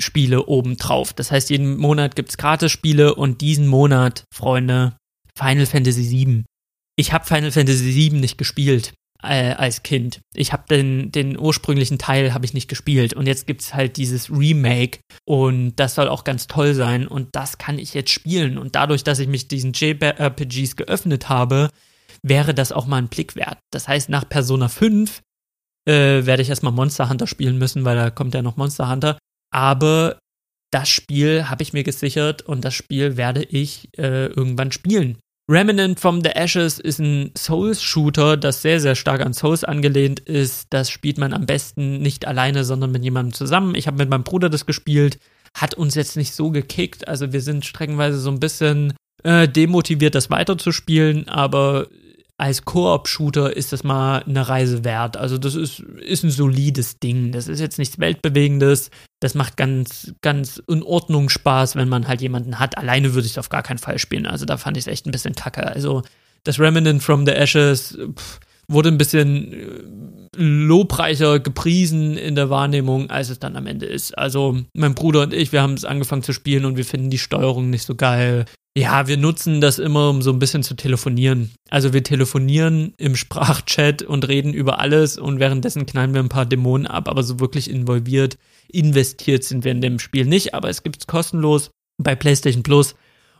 Spiele obendrauf. Das heißt, jeden Monat gibt es Gratis-Spiele und diesen Monat, Freunde, Final Fantasy VII. Ich habe Final Fantasy VII nicht gespielt äh, als Kind. Ich habe den, den ursprünglichen Teil habe ich nicht gespielt und jetzt gibt es halt dieses Remake und das soll auch ganz toll sein und das kann ich jetzt spielen und dadurch, dass ich mich diesen JRPGs geöffnet habe, wäre das auch mal ein Blick wert. Das heißt, nach Persona 5 äh, werde ich erstmal Monster Hunter spielen müssen, weil da kommt ja noch Monster Hunter. Aber das Spiel habe ich mir gesichert und das Spiel werde ich äh, irgendwann spielen. Remnant from the Ashes ist ein Souls-Shooter, das sehr, sehr stark an Souls angelehnt ist. Das spielt man am besten nicht alleine, sondern mit jemandem zusammen. Ich habe mit meinem Bruder das gespielt, hat uns jetzt nicht so gekickt. Also wir sind streckenweise so ein bisschen äh, demotiviert, das weiterzuspielen, aber als Koop-Shooter ist das mal eine Reise wert. Also das ist, ist ein solides Ding. Das ist jetzt nichts Weltbewegendes. Das macht ganz, ganz in Ordnung Spaß, wenn man halt jemanden hat. Alleine würde ich es auf gar keinen Fall spielen. Also da fand ich es echt ein bisschen kacke. Also das Remnant from the Ashes pff, wurde ein bisschen äh, lobreicher gepriesen in der Wahrnehmung, als es dann am Ende ist. Also mein Bruder und ich, wir haben es angefangen zu spielen und wir finden die Steuerung nicht so geil. Ja, wir nutzen das immer, um so ein bisschen zu telefonieren. Also wir telefonieren im Sprachchat und reden über alles und währenddessen knallen wir ein paar Dämonen ab, aber so wirklich involviert, investiert sind wir in dem Spiel nicht, aber es gibt es kostenlos bei PlayStation Plus.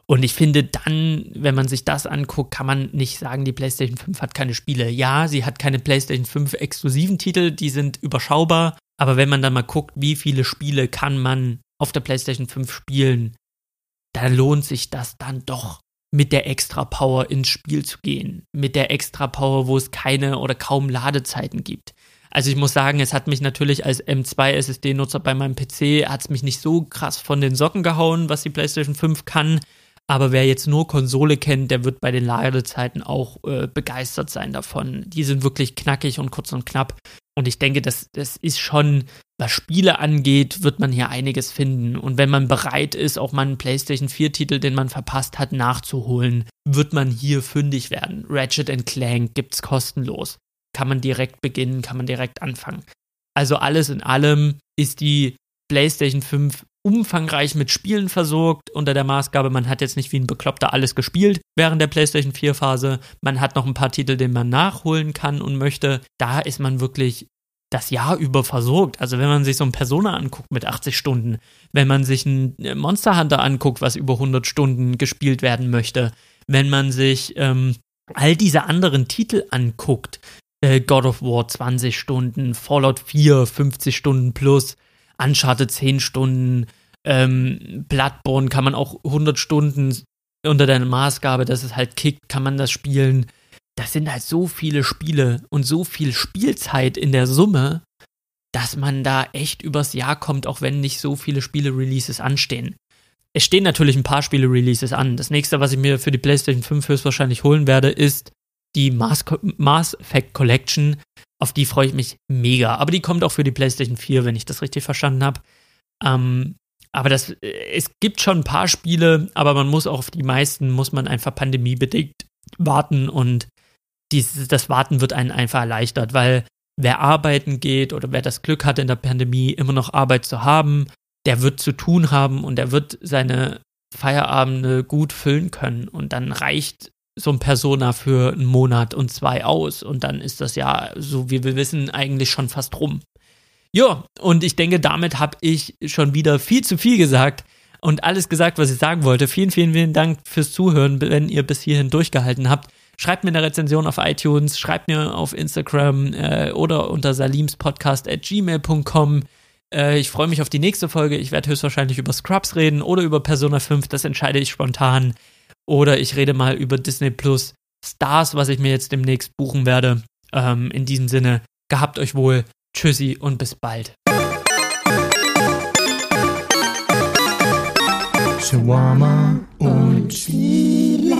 Und ich finde dann, wenn man sich das anguckt, kann man nicht sagen, die PlayStation 5 hat keine Spiele. Ja, sie hat keine PlayStation 5 exklusiven Titel, die sind überschaubar. Aber wenn man dann mal guckt, wie viele Spiele kann man auf der PlayStation 5 spielen, da lohnt sich das dann doch mit der Extra Power ins Spiel zu gehen. Mit der Extra Power, wo es keine oder kaum Ladezeiten gibt. Also ich muss sagen, es hat mich natürlich als M2 SSD-Nutzer bei meinem PC, hat es mich nicht so krass von den Socken gehauen, was die PlayStation 5 kann. Aber wer jetzt nur Konsole kennt, der wird bei den Ladezeiten auch äh, begeistert sein davon. Die sind wirklich knackig und kurz und knapp. Und ich denke, das, das ist schon, was Spiele angeht, wird man hier einiges finden. Und wenn man bereit ist, auch mal einen PlayStation 4-Titel, den man verpasst hat, nachzuholen, wird man hier fündig werden. Ratchet Clank gibt's kostenlos. Kann man direkt beginnen, kann man direkt anfangen. Also alles in allem ist die PlayStation 5 umfangreich mit Spielen versorgt, unter der Maßgabe, man hat jetzt nicht wie ein Bekloppter alles gespielt während der PlayStation 4 Phase. Man hat noch ein paar Titel, den man nachholen kann und möchte. Da ist man wirklich das Jahr über versorgt. Also wenn man sich so ein Persona anguckt mit 80 Stunden, wenn man sich ein Monster Hunter anguckt, was über 100 Stunden gespielt werden möchte, wenn man sich ähm, all diese anderen Titel anguckt, äh, God of War 20 Stunden, Fallout 4 50 Stunden plus, Uncharted 10 Stunden, ähm, Bloodborne kann man auch 100 Stunden unter der Maßgabe, dass es halt kickt, kann man das spielen. Das sind halt so viele Spiele und so viel Spielzeit in der Summe, dass man da echt übers Jahr kommt, auch wenn nicht so viele Spiele-Releases anstehen. Es stehen natürlich ein paar Spiele-Releases an. Das nächste, was ich mir für die PlayStation 5 höchstwahrscheinlich holen werde, ist die Mass, Mass Effect Collection. Auf die freue ich mich mega. Aber die kommt auch für die PlayStation 4, wenn ich das richtig verstanden habe. Ähm, aber das, es gibt schon ein paar Spiele, aber man muss auch auf die meisten, muss man einfach pandemiebedingt warten und dieses, das Warten wird einen einfach erleichtert, weil wer arbeiten geht oder wer das Glück hat in der Pandemie immer noch Arbeit zu haben, der wird zu tun haben und der wird seine Feierabende gut füllen können und dann reicht so ein Persona für einen Monat und zwei aus. Und dann ist das ja, so wie wir wissen, eigentlich schon fast rum. Ja, und ich denke, damit habe ich schon wieder viel zu viel gesagt und alles gesagt, was ich sagen wollte. Vielen, vielen, vielen Dank fürs Zuhören, wenn ihr bis hierhin durchgehalten habt. Schreibt mir eine Rezension auf iTunes, schreibt mir auf Instagram äh, oder unter salimspodcast at gmail.com. Äh, ich freue mich auf die nächste Folge. Ich werde höchstwahrscheinlich über Scrubs reden oder über Persona 5. Das entscheide ich spontan. Oder ich rede mal über Disney Plus Stars, was ich mir jetzt demnächst buchen werde. Ähm, in diesem Sinne, gehabt euch wohl. Tschüssi und bis bald. Shawarma und Chile.